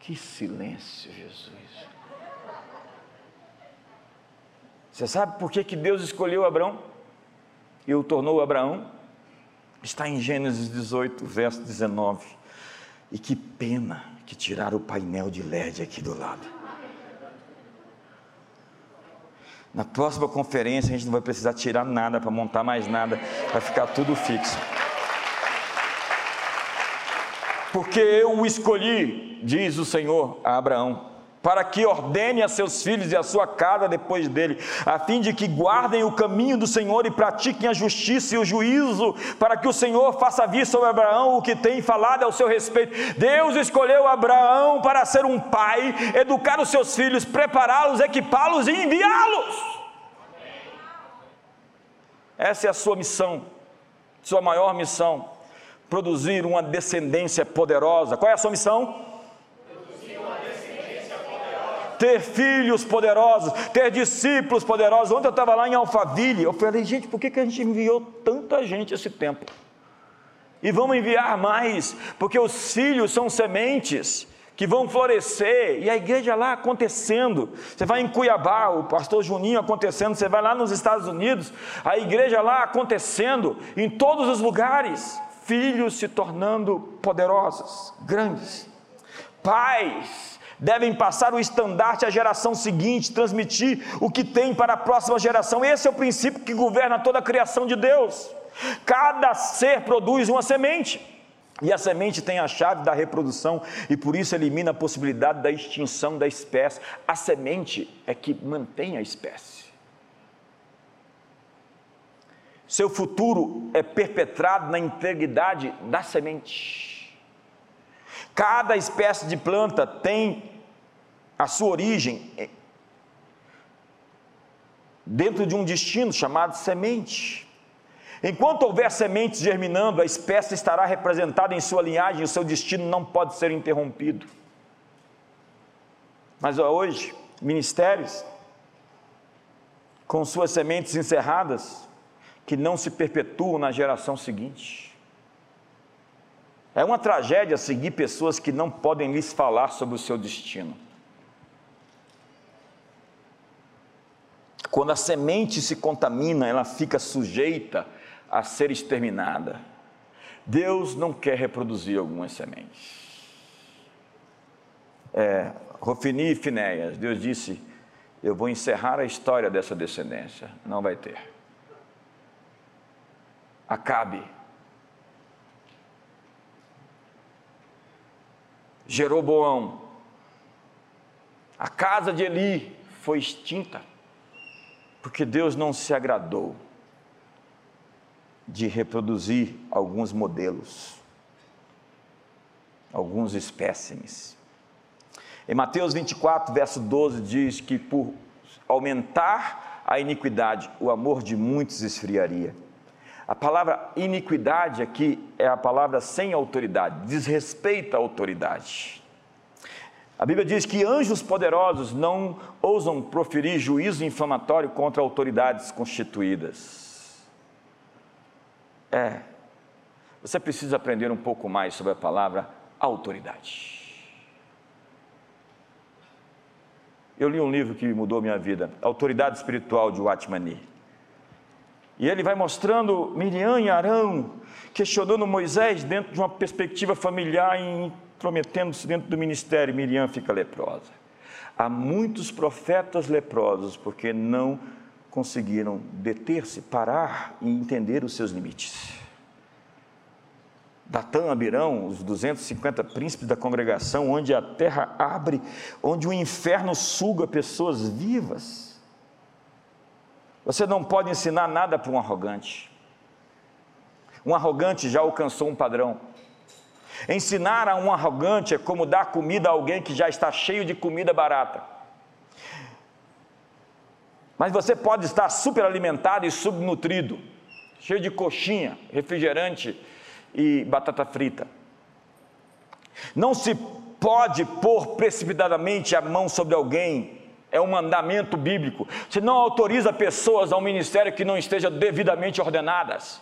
Que silêncio, Jesus. Você sabe por que, que Deus escolheu Abraão e o tornou Abraão? Está em Gênesis 18, verso 19. E que pena que tirar o painel de LED aqui do lado. Na próxima conferência a gente não vai precisar tirar nada para montar mais nada, vai ficar tudo fixo. Porque eu o escolhi, diz o Senhor a Abraão para que ordene a seus filhos e a sua casa depois dele, a fim de que guardem o caminho do Senhor e pratiquem a justiça e o juízo, para que o Senhor faça vir sobre Abraão o que tem falado ao seu respeito. Deus escolheu Abraão para ser um pai, educar os seus filhos, prepará-los, equipá-los e enviá-los. Essa é a sua missão, sua maior missão, produzir uma descendência poderosa. Qual é a sua missão? Ter filhos poderosos, ter discípulos poderosos. Ontem eu estava lá em Alphaville, eu falei, gente, por que, que a gente enviou tanta gente esse tempo? E vamos enviar mais, porque os filhos são sementes que vão florescer, e a igreja lá acontecendo. Você vai em Cuiabá, o pastor Juninho acontecendo, você vai lá nos Estados Unidos, a igreja lá acontecendo, em todos os lugares, filhos se tornando poderosos, grandes, pais devem passar o estandarte à geração seguinte, transmitir o que tem para a próxima geração. Esse é o princípio que governa toda a criação de Deus. Cada ser produz uma semente. E a semente tem a chave da reprodução e por isso elimina a possibilidade da extinção da espécie. A semente é que mantém a espécie. Seu futuro é perpetrado na integridade da semente. Cada espécie de planta tem a sua origem dentro de um destino chamado semente. Enquanto houver sementes germinando, a espécie estará representada em sua linhagem, o seu destino não pode ser interrompido. Mas hoje, ministérios com suas sementes encerradas, que não se perpetuam na geração seguinte. É uma tragédia seguir pessoas que não podem lhes falar sobre o seu destino. Quando a semente se contamina, ela fica sujeita a ser exterminada. Deus não quer reproduzir algumas sementes. É, Rofini e Finéias, Deus disse: Eu vou encerrar a história dessa descendência. Não vai ter. Acabe. Jeroboão. A casa de Eli foi extinta porque Deus não se agradou de reproduzir alguns modelos, alguns espécimes. Em Mateus 24, verso 12, diz que por aumentar a iniquidade, o amor de muitos esfriaria. A palavra iniquidade aqui é a palavra sem autoridade, desrespeita a autoridade. A Bíblia diz que anjos poderosos não ousam proferir juízo inflamatório contra autoridades constituídas. É, você precisa aprender um pouco mais sobre a palavra autoridade. Eu li um livro que mudou minha vida, Autoridade Espiritual de Watmani. E ele vai mostrando Miriam e Arão questionando Moisés dentro de uma perspectiva familiar em intrometendo-se dentro do ministério, Miriam fica leprosa. Há muitos profetas leprosos porque não conseguiram deter-se, parar e entender os seus limites. Datã, Abirão, os 250 príncipes da congregação, onde a terra abre, onde o inferno suga pessoas vivas. Você não pode ensinar nada para um arrogante. Um arrogante já alcançou um padrão. Ensinar a um arrogante é como dar comida a alguém que já está cheio de comida barata. Mas você pode estar super alimentado e subnutrido, cheio de coxinha, refrigerante e batata frita. Não se pode pôr precipitadamente a mão sobre alguém, é um mandamento bíblico. Você não autoriza pessoas ao ministério que não estejam devidamente ordenadas.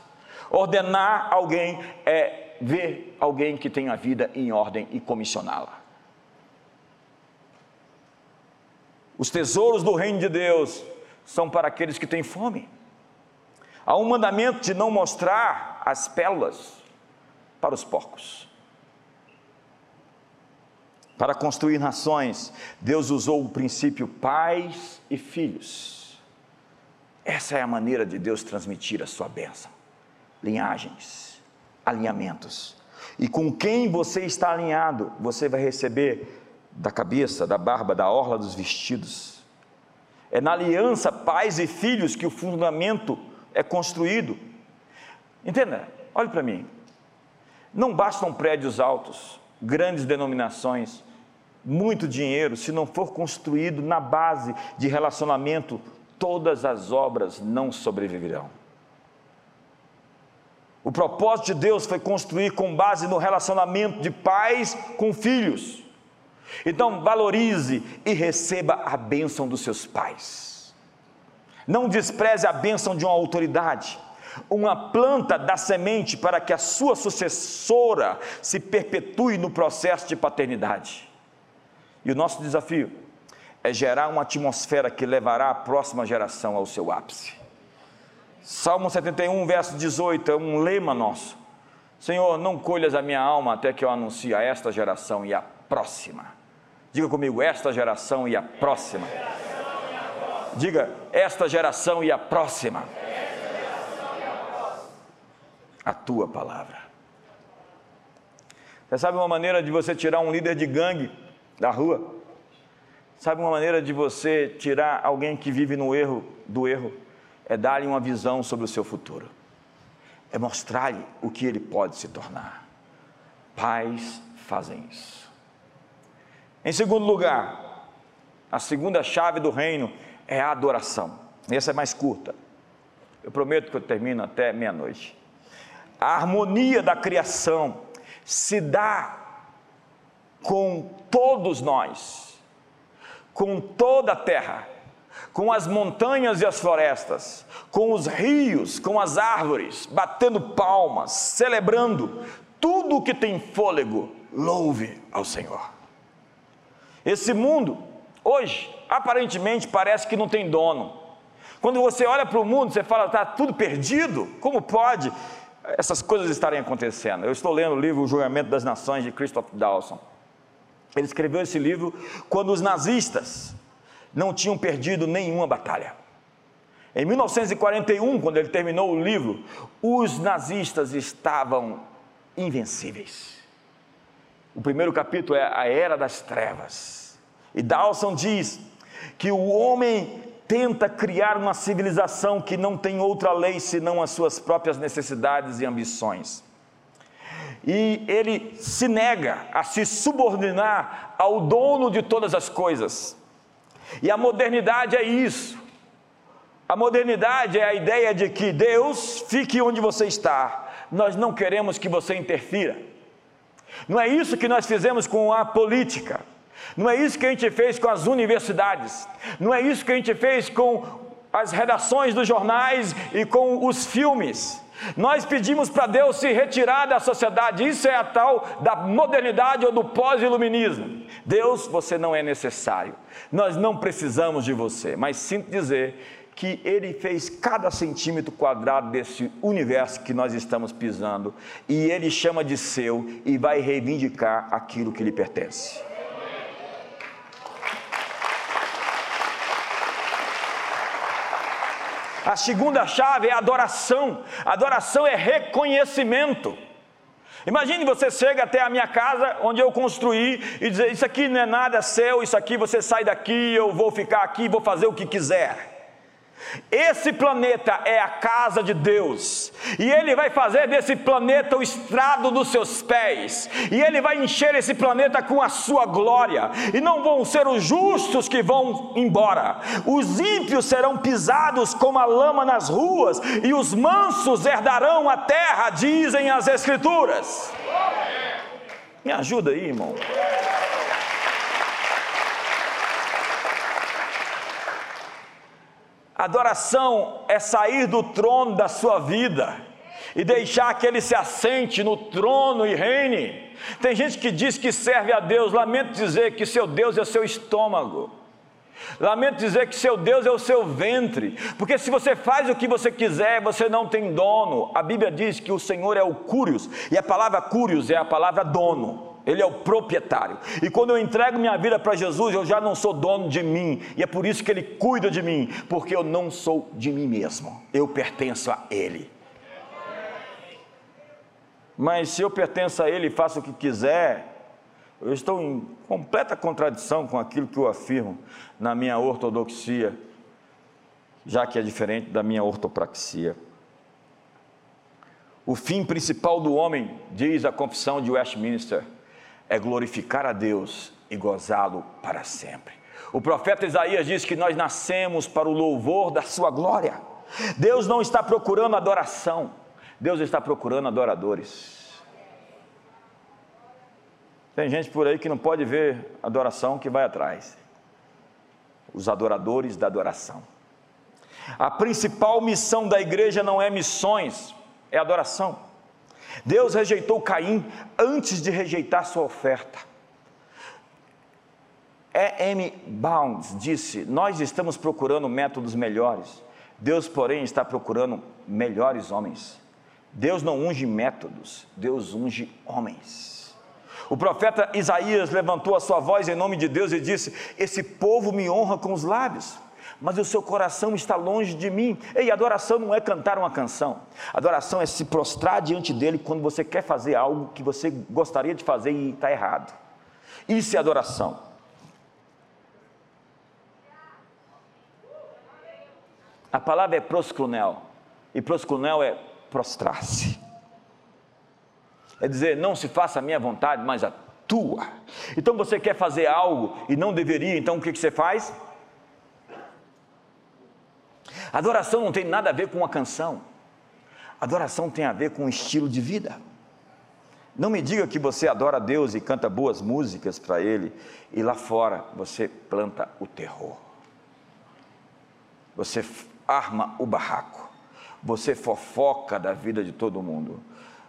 Ordenar alguém é ver alguém que tem a vida em ordem e comissioná-la. Os tesouros do reino de Deus são para aqueles que têm fome. Há um mandamento de não mostrar as pérolas para os porcos. Para construir nações, Deus usou o princípio pais e filhos. Essa é a maneira de Deus transmitir a sua bênção. Linhagens, alinhamentos. E com quem você está alinhado, você vai receber da cabeça, da barba, da orla dos vestidos. É na aliança pais e filhos que o fundamento é construído. Entenda, olhe para mim. Não bastam prédios altos, grandes denominações, muito dinheiro, se não for construído na base de relacionamento, todas as obras não sobreviverão. O propósito de Deus foi construir com base no relacionamento de pais com filhos. Então, valorize e receba a bênção dos seus pais. Não despreze a bênção de uma autoridade. Uma planta dá semente para que a sua sucessora se perpetue no processo de paternidade. E o nosso desafio é gerar uma atmosfera que levará a próxima geração ao seu ápice. Salmo 71, verso 18, é um lema nosso. Senhor, não colhas a minha alma até que eu anuncie a esta geração e a próxima. Diga comigo, esta geração e a próxima. Diga, esta geração e a próxima. A tua palavra. Você sabe uma maneira de você tirar um líder de gangue da rua. Sabe uma maneira de você tirar alguém que vive no erro do erro? É dar-lhe uma visão sobre o seu futuro. É mostrar-lhe o que ele pode se tornar. Pais fazem isso. Em segundo lugar, a segunda chave do reino é a adoração. Essa é mais curta. Eu prometo que eu termino até meia-noite. A harmonia da criação se dá com todos nós, com toda a terra, com as montanhas e as florestas, com os rios, com as árvores, batendo palmas, celebrando, tudo o que tem fôlego, louve ao Senhor. Esse mundo, hoje, aparentemente parece que não tem dono. Quando você olha para o mundo, você fala, está tudo perdido? Como pode essas coisas estarem acontecendo? Eu estou lendo o livro O Julgamento das Nações de Christoph Dawson. Ele escreveu esse livro quando os nazistas não tinham perdido nenhuma batalha. Em 1941, quando ele terminou o livro, os nazistas estavam invencíveis. O primeiro capítulo é a Era das Trevas. E Dawson diz que o homem tenta criar uma civilização que não tem outra lei senão as suas próprias necessidades e ambições e ele se nega a se subordinar ao dono de todas as coisas. E a modernidade é isso. A modernidade é a ideia de que Deus fique onde você está, nós não queremos que você interfira. Não é isso que nós fizemos com a política, não é isso que a gente fez com as universidades, não é isso que a gente fez com as redações dos jornais e com os filmes. Nós pedimos para Deus se retirar da sociedade, isso é a tal da modernidade ou do pós-iluminismo. Deus, você não é necessário, nós não precisamos de você, mas sinto dizer que Ele fez cada centímetro quadrado desse universo que nós estamos pisando, e Ele chama de seu e vai reivindicar aquilo que lhe pertence. A segunda chave é adoração. Adoração é reconhecimento. Imagine você chega até a minha casa, onde eu construí, e dizer: Isso aqui não é nada seu, isso aqui você sai daqui, eu vou ficar aqui, vou fazer o que quiser. Esse planeta é a casa de Deus, e Ele vai fazer desse planeta o estrado dos seus pés, e Ele vai encher esse planeta com a sua glória, e não vão ser os justos que vão embora, os ímpios serão pisados como a lama nas ruas, e os mansos herdarão a terra, dizem as Escrituras. Me ajuda aí, irmão. Adoração é sair do trono da sua vida e deixar que ele se assente no trono e reine. Tem gente que diz que serve a Deus, lamento dizer que seu Deus é o seu estômago. Lamento dizer que seu Deus é o seu ventre, porque se você faz o que você quiser, você não tem dono. A Bíblia diz que o Senhor é o Cúrios, e a palavra Cúrios é a palavra dono. Ele é o proprietário. E quando eu entrego minha vida para Jesus, eu já não sou dono de mim. E é por isso que Ele cuida de mim, porque eu não sou de mim mesmo. Eu pertenço a Ele. Mas se eu pertenço a Ele e faço o que quiser, eu estou em completa contradição com aquilo que eu afirmo na minha ortodoxia, já que é diferente da minha ortopraxia. O fim principal do homem, diz a confissão de Westminster, é glorificar a Deus e gozá-lo para sempre. O profeta Isaías diz que nós nascemos para o louvor da sua glória. Deus não está procurando adoração, Deus está procurando adoradores. Tem gente por aí que não pode ver adoração que vai atrás. Os adoradores da adoração. A principal missão da igreja não é missões, é adoração. Deus rejeitou Caim antes de rejeitar sua oferta. E. M. Bounds disse: Nós estamos procurando métodos melhores. Deus, porém, está procurando melhores homens. Deus não unge métodos, Deus unge homens. O profeta Isaías levantou a sua voz em nome de Deus e disse: Esse povo me honra com os lábios, mas o seu coração está longe de mim. Ei, adoração não é cantar uma canção. Adoração é se prostrar diante dele quando você quer fazer algo que você gostaria de fazer e está errado. Isso é adoração. A palavra é proscunel, e proscunel é prostrar-se. É dizer, não se faça a minha vontade, mas a tua. Então você quer fazer algo e não deveria, então o que, que você faz? Adoração não tem nada a ver com uma canção. Adoração tem a ver com um estilo de vida. Não me diga que você adora a Deus e canta boas músicas para Ele e lá fora você planta o terror. Você arma o barraco. Você fofoca da vida de todo mundo.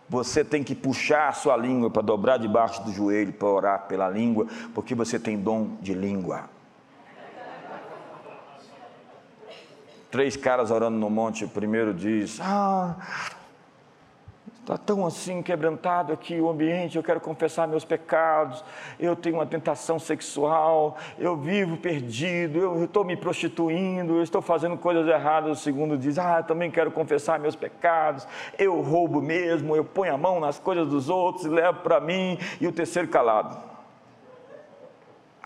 Você tem que puxar a sua língua para dobrar debaixo do joelho para orar pela língua, porque você tem dom de língua. Três caras orando no monte, o primeiro diz: Ah, está tão assim quebrantado aqui o ambiente, eu quero confessar meus pecados, eu tenho uma tentação sexual, eu vivo perdido, eu estou me prostituindo, eu estou fazendo coisas erradas. O segundo diz: Ah, eu também quero confessar meus pecados, eu roubo mesmo, eu ponho a mão nas coisas dos outros e levo para mim. E o terceiro calado.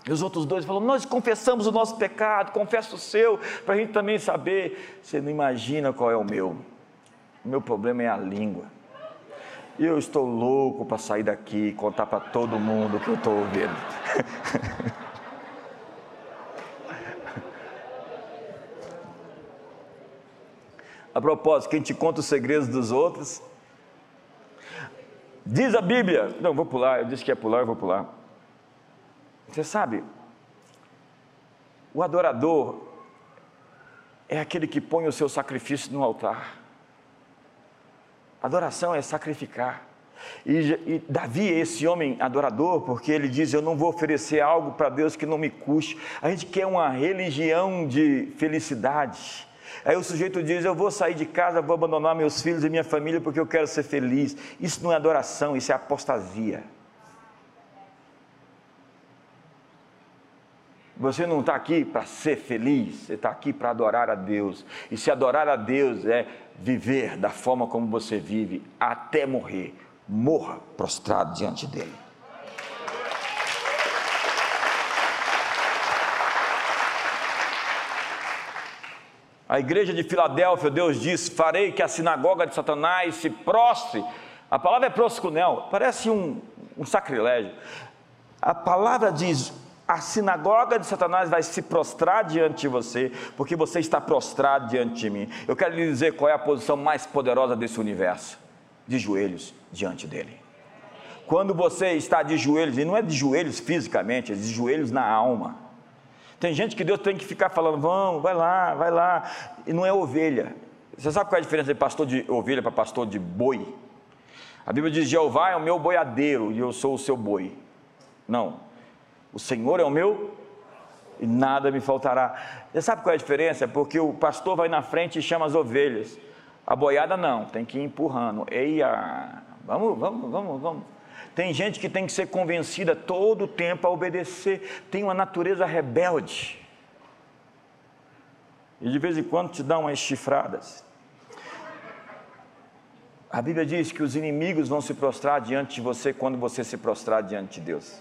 E os outros dois falam: Nós confessamos o nosso pecado, confessa o seu, para a gente também saber. Você não imagina qual é o meu. O meu problema é a língua. Eu estou louco para sair daqui e contar para todo mundo o que eu estou ouvindo. *laughs* a propósito, quem te conta os segredos dos outros, diz a Bíblia. Não, vou pular, eu disse que ia pular, eu vou pular. Você sabe, o adorador é aquele que põe o seu sacrifício no altar. Adoração é sacrificar. E, e, Davi é esse homem adorador, porque ele diz: Eu não vou oferecer algo para Deus que não me custe. A gente quer uma religião de felicidade. Aí o sujeito diz: Eu vou sair de casa, vou abandonar meus filhos e minha família porque eu quero ser feliz. Isso não é adoração, isso é apostasia. Você não está aqui para ser feliz, você está aqui para adorar a Deus. E se adorar a Deus é viver da forma como você vive até morrer, morra prostrado diante dele. A igreja de Filadélfia, Deus diz: Farei que a sinagoga de Satanás se prostre. A palavra é proscunel, parece um, um sacrilégio. A palavra diz: a sinagoga de Satanás vai se prostrar diante de você, porque você está prostrado diante de mim. Eu quero lhe dizer qual é a posição mais poderosa desse universo: de joelhos diante dele. Quando você está de joelhos, e não é de joelhos fisicamente, é de joelhos na alma. Tem gente que Deus tem que ficar falando, vamos, vai lá, vai lá, e não é ovelha. Você sabe qual é a diferença de pastor de ovelha para pastor de boi? A Bíblia diz: Jeová é o meu boiadeiro e eu sou o seu boi. Não, o Senhor é o meu e nada me faltará. Você sabe qual é a diferença? Porque o pastor vai na frente e chama as ovelhas. A boiada não, tem que ir empurrando. Eia, vamos, vamos, vamos, vamos. Tem gente que tem que ser convencida todo o tempo a obedecer, tem uma natureza rebelde. E de vez em quando te dá umas chifradas. A Bíblia diz que os inimigos vão se prostrar diante de você quando você se prostrar diante de Deus.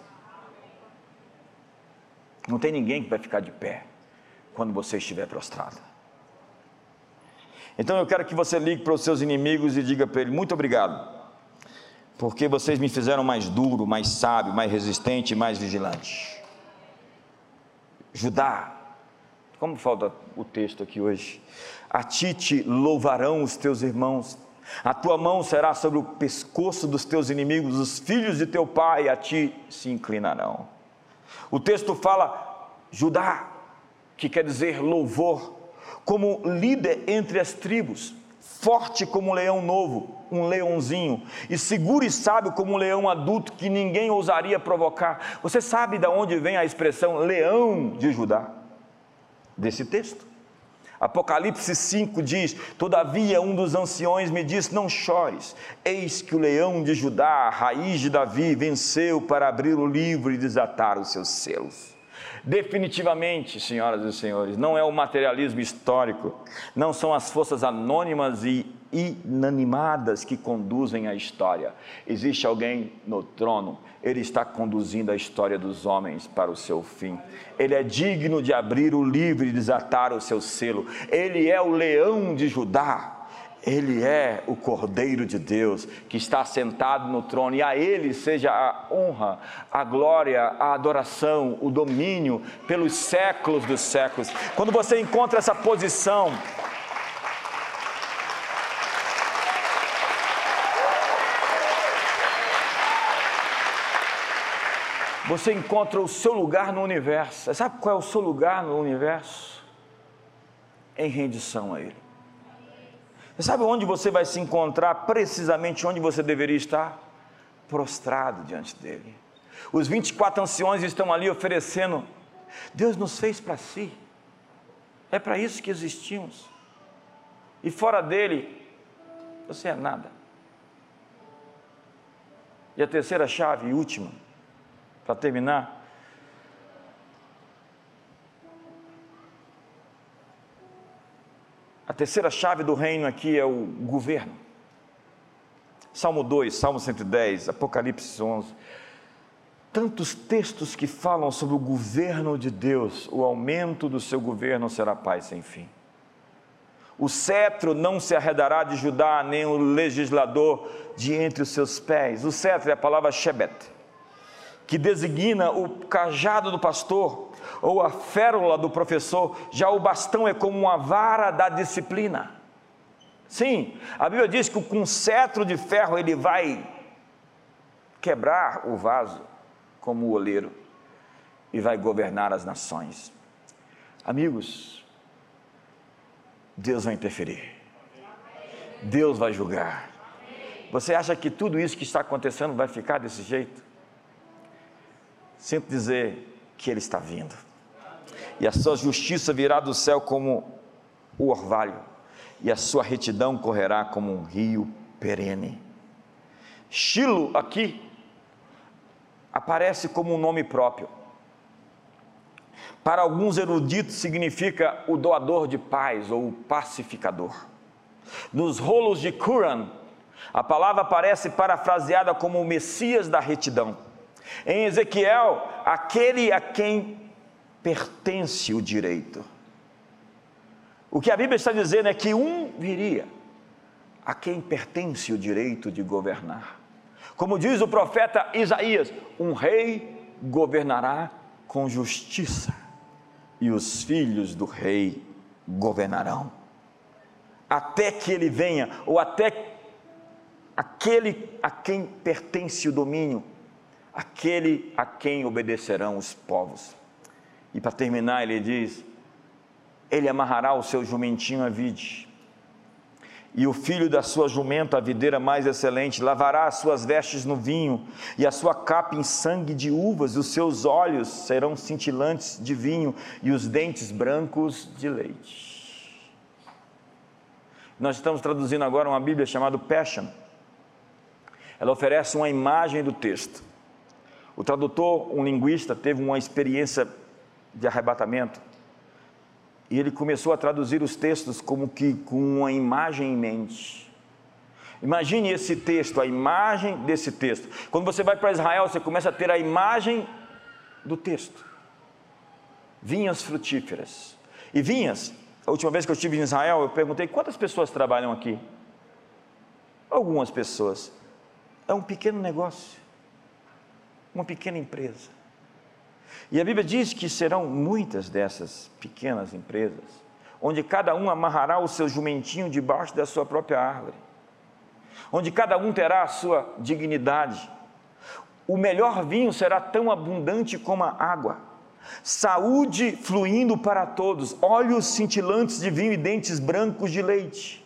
Não tem ninguém que vai ficar de pé quando você estiver prostrado. Então eu quero que você ligue para os seus inimigos e diga para ele: muito obrigado, porque vocês me fizeram mais duro, mais sábio, mais resistente, mais vigilante. Judá, como falta o texto aqui hoje? A ti te louvarão os teus irmãos, a tua mão será sobre o pescoço dos teus inimigos, os filhos de teu pai a ti se inclinarão. O texto fala Judá, que quer dizer louvor, como líder entre as tribos, forte como um leão novo, um leãozinho, e seguro e sábio como um leão adulto que ninguém ousaria provocar. Você sabe de onde vem a expressão leão de Judá? Desse texto. Apocalipse 5 diz: Todavia um dos anciões me disse: Não chores, eis que o leão de Judá, raiz de Davi, venceu para abrir o livro e desatar os seus selos. Definitivamente, senhoras e senhores, não é o materialismo histórico, não são as forças anônimas e inanimadas que conduzem a história. Existe alguém no trono, ele está conduzindo a história dos homens para o seu fim. Ele é digno de abrir o livro e desatar o seu selo. Ele é o leão de Judá ele é o Cordeiro de Deus que está sentado no trono, e a Ele seja a honra, a glória, a adoração, o domínio pelos séculos dos séculos. Quando você encontra essa posição, você encontra o seu lugar no universo. Sabe qual é o seu lugar no universo? Em rendição a Ele. Você sabe onde você vai se encontrar, precisamente onde você deveria estar? Prostrado diante dele. Os 24 anciões estão ali oferecendo. Deus nos fez para si. É para isso que existimos. E fora dele, você é nada. E a terceira chave e última, para terminar, A terceira chave do reino aqui é o governo. Salmo 2, Salmo 110, Apocalipse 11. Tantos textos que falam sobre o governo de Deus, o aumento do seu governo será paz sem fim. O cetro não se arredará de Judá, nem o legislador de entre os seus pés. O cetro é a palavra Shebet, que designa o cajado do pastor, ou a férula do professor, já o bastão é como uma vara da disciplina. Sim, a Bíblia diz que com um cetro de ferro ele vai quebrar o vaso como o oleiro e vai governar as nações. Amigos, Deus vai interferir. Deus vai julgar. Você acha que tudo isso que está acontecendo vai ficar desse jeito? Sinto dizer que Ele está vindo e a sua justiça virá do céu como o orvalho, e a sua retidão correrá como um rio perene. Shilo aqui aparece como um nome próprio. Para alguns eruditos significa o doador de paz ou o pacificador. Nos rolos de Quran, a palavra aparece parafraseada como o Messias da retidão. Em Ezequiel, aquele a quem pertence o direito. O que a Bíblia está dizendo é que um viria a quem pertence o direito de governar. Como diz o profeta Isaías: um rei governará com justiça, e os filhos do rei governarão. Até que ele venha, ou até aquele a quem pertence o domínio, aquele a quem obedecerão os povos. E para terminar, ele diz: Ele amarrará o seu jumentinho à vide, e o filho da sua jumenta, a videira mais excelente, lavará as suas vestes no vinho, e a sua capa em sangue de uvas, e os seus olhos serão cintilantes de vinho, e os dentes brancos de leite. Nós estamos traduzindo agora uma Bíblia chamada Passion. Ela oferece uma imagem do texto. O tradutor, um linguista, teve uma experiência de arrebatamento e ele começou a traduzir os textos como que com uma imagem em mente. Imagine esse texto, a imagem desse texto. Quando você vai para Israel, você começa a ter a imagem do texto. Vinhas frutíferas. E vinhas, a última vez que eu estive em Israel, eu perguntei quantas pessoas trabalham aqui. Algumas pessoas. É um pequeno negócio, uma pequena empresa. E a Bíblia diz que serão muitas dessas pequenas empresas, onde cada um amarrará o seu jumentinho debaixo da sua própria árvore, onde cada um terá a sua dignidade. O melhor vinho será tão abundante como a água, saúde fluindo para todos, olhos cintilantes de vinho e dentes brancos de leite.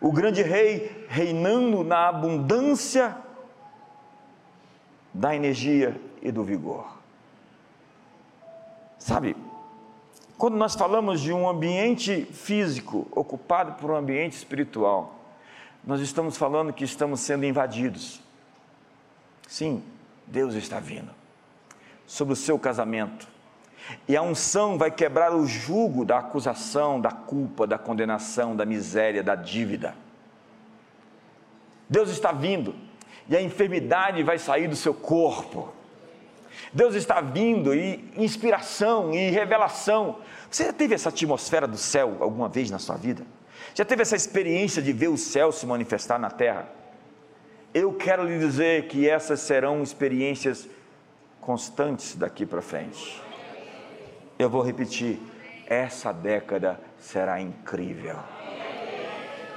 O grande rei reinando na abundância da energia e do vigor. Sabe, quando nós falamos de um ambiente físico ocupado por um ambiente espiritual, nós estamos falando que estamos sendo invadidos. Sim, Deus está vindo sobre o seu casamento. E a unção vai quebrar o jugo da acusação, da culpa, da condenação, da miséria, da dívida. Deus está vindo e a enfermidade vai sair do seu corpo. Deus está vindo e inspiração e revelação. Você já teve essa atmosfera do céu alguma vez na sua vida? Já teve essa experiência de ver o céu se manifestar na terra? Eu quero lhe dizer que essas serão experiências constantes daqui para frente. Eu vou repetir: essa década será incrível.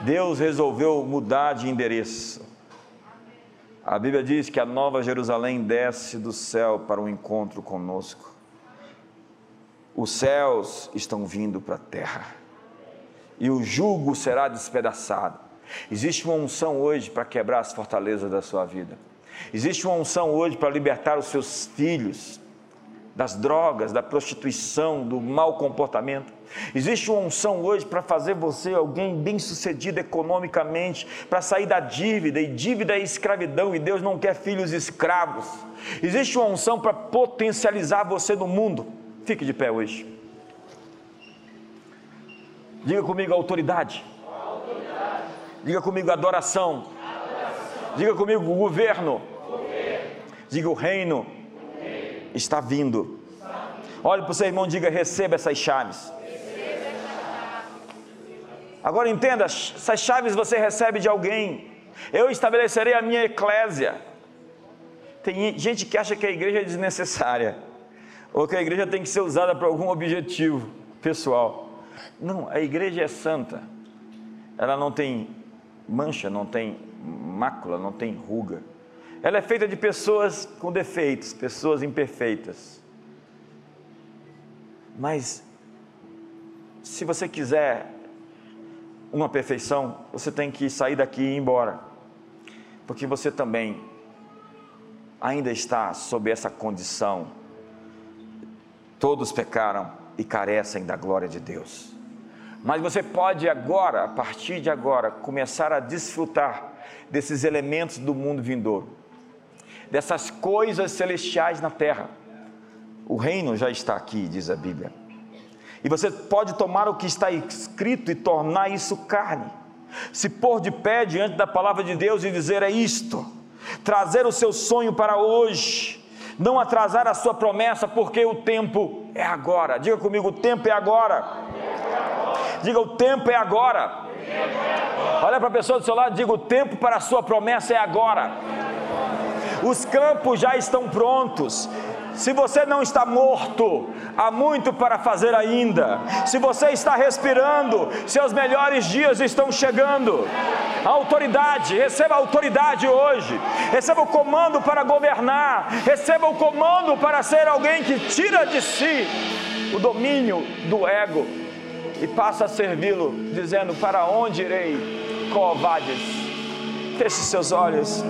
Deus resolveu mudar de endereço. A Bíblia diz que a nova Jerusalém desce do céu para um encontro conosco. Os céus estão vindo para a terra. E o jugo será despedaçado. Existe uma unção hoje para quebrar as fortalezas da sua vida. Existe uma unção hoje para libertar os seus filhos das drogas, da prostituição, do mau comportamento. Existe uma unção hoje para fazer você alguém bem-sucedido economicamente, para sair da dívida, e dívida é escravidão, e Deus não quer filhos escravos. Existe uma unção para potencializar você no mundo. Fique de pé hoje. Diga comigo autoridade. autoridade. Diga comigo adoração. adoração. Diga comigo governo. governo. Diga o reino está vindo. Olhe para o seu irmão e diga: receba essas chaves. Agora entenda: essas chaves você recebe de alguém. Eu estabelecerei a minha eclésia. Tem gente que acha que a igreja é desnecessária, ou que a igreja tem que ser usada para algum objetivo pessoal. Não, a igreja é santa. Ela não tem mancha, não tem mácula, não tem ruga ela é feita de pessoas com defeitos, pessoas imperfeitas. Mas, se você quiser uma perfeição, você tem que sair daqui e ir embora, porque você também ainda está sob essa condição. Todos pecaram e carecem da glória de Deus. Mas você pode agora, a partir de agora, começar a desfrutar desses elementos do mundo vindouro dessas coisas celestiais na terra. O reino já está aqui, diz a Bíblia. E você pode tomar o que está escrito e tornar isso carne. Se pôr de pé diante da palavra de Deus e dizer: É isto. Trazer o seu sonho para hoje. Não atrasar a sua promessa, porque o tempo é agora. Diga comigo: o tempo é agora. Diga: o tempo é agora. Olha para a pessoa do seu lado diga: o tempo para a sua promessa é agora. Os campos já estão prontos. Se você não está morto, há muito para fazer ainda. Se você está respirando, seus melhores dias estão chegando. A autoridade, receba a autoridade hoje. Receba o comando para governar. Receba o comando para ser alguém que tira de si o domínio do ego e passa a servi-lo, dizendo: Para onde irei, covardes? Feche seus olhos.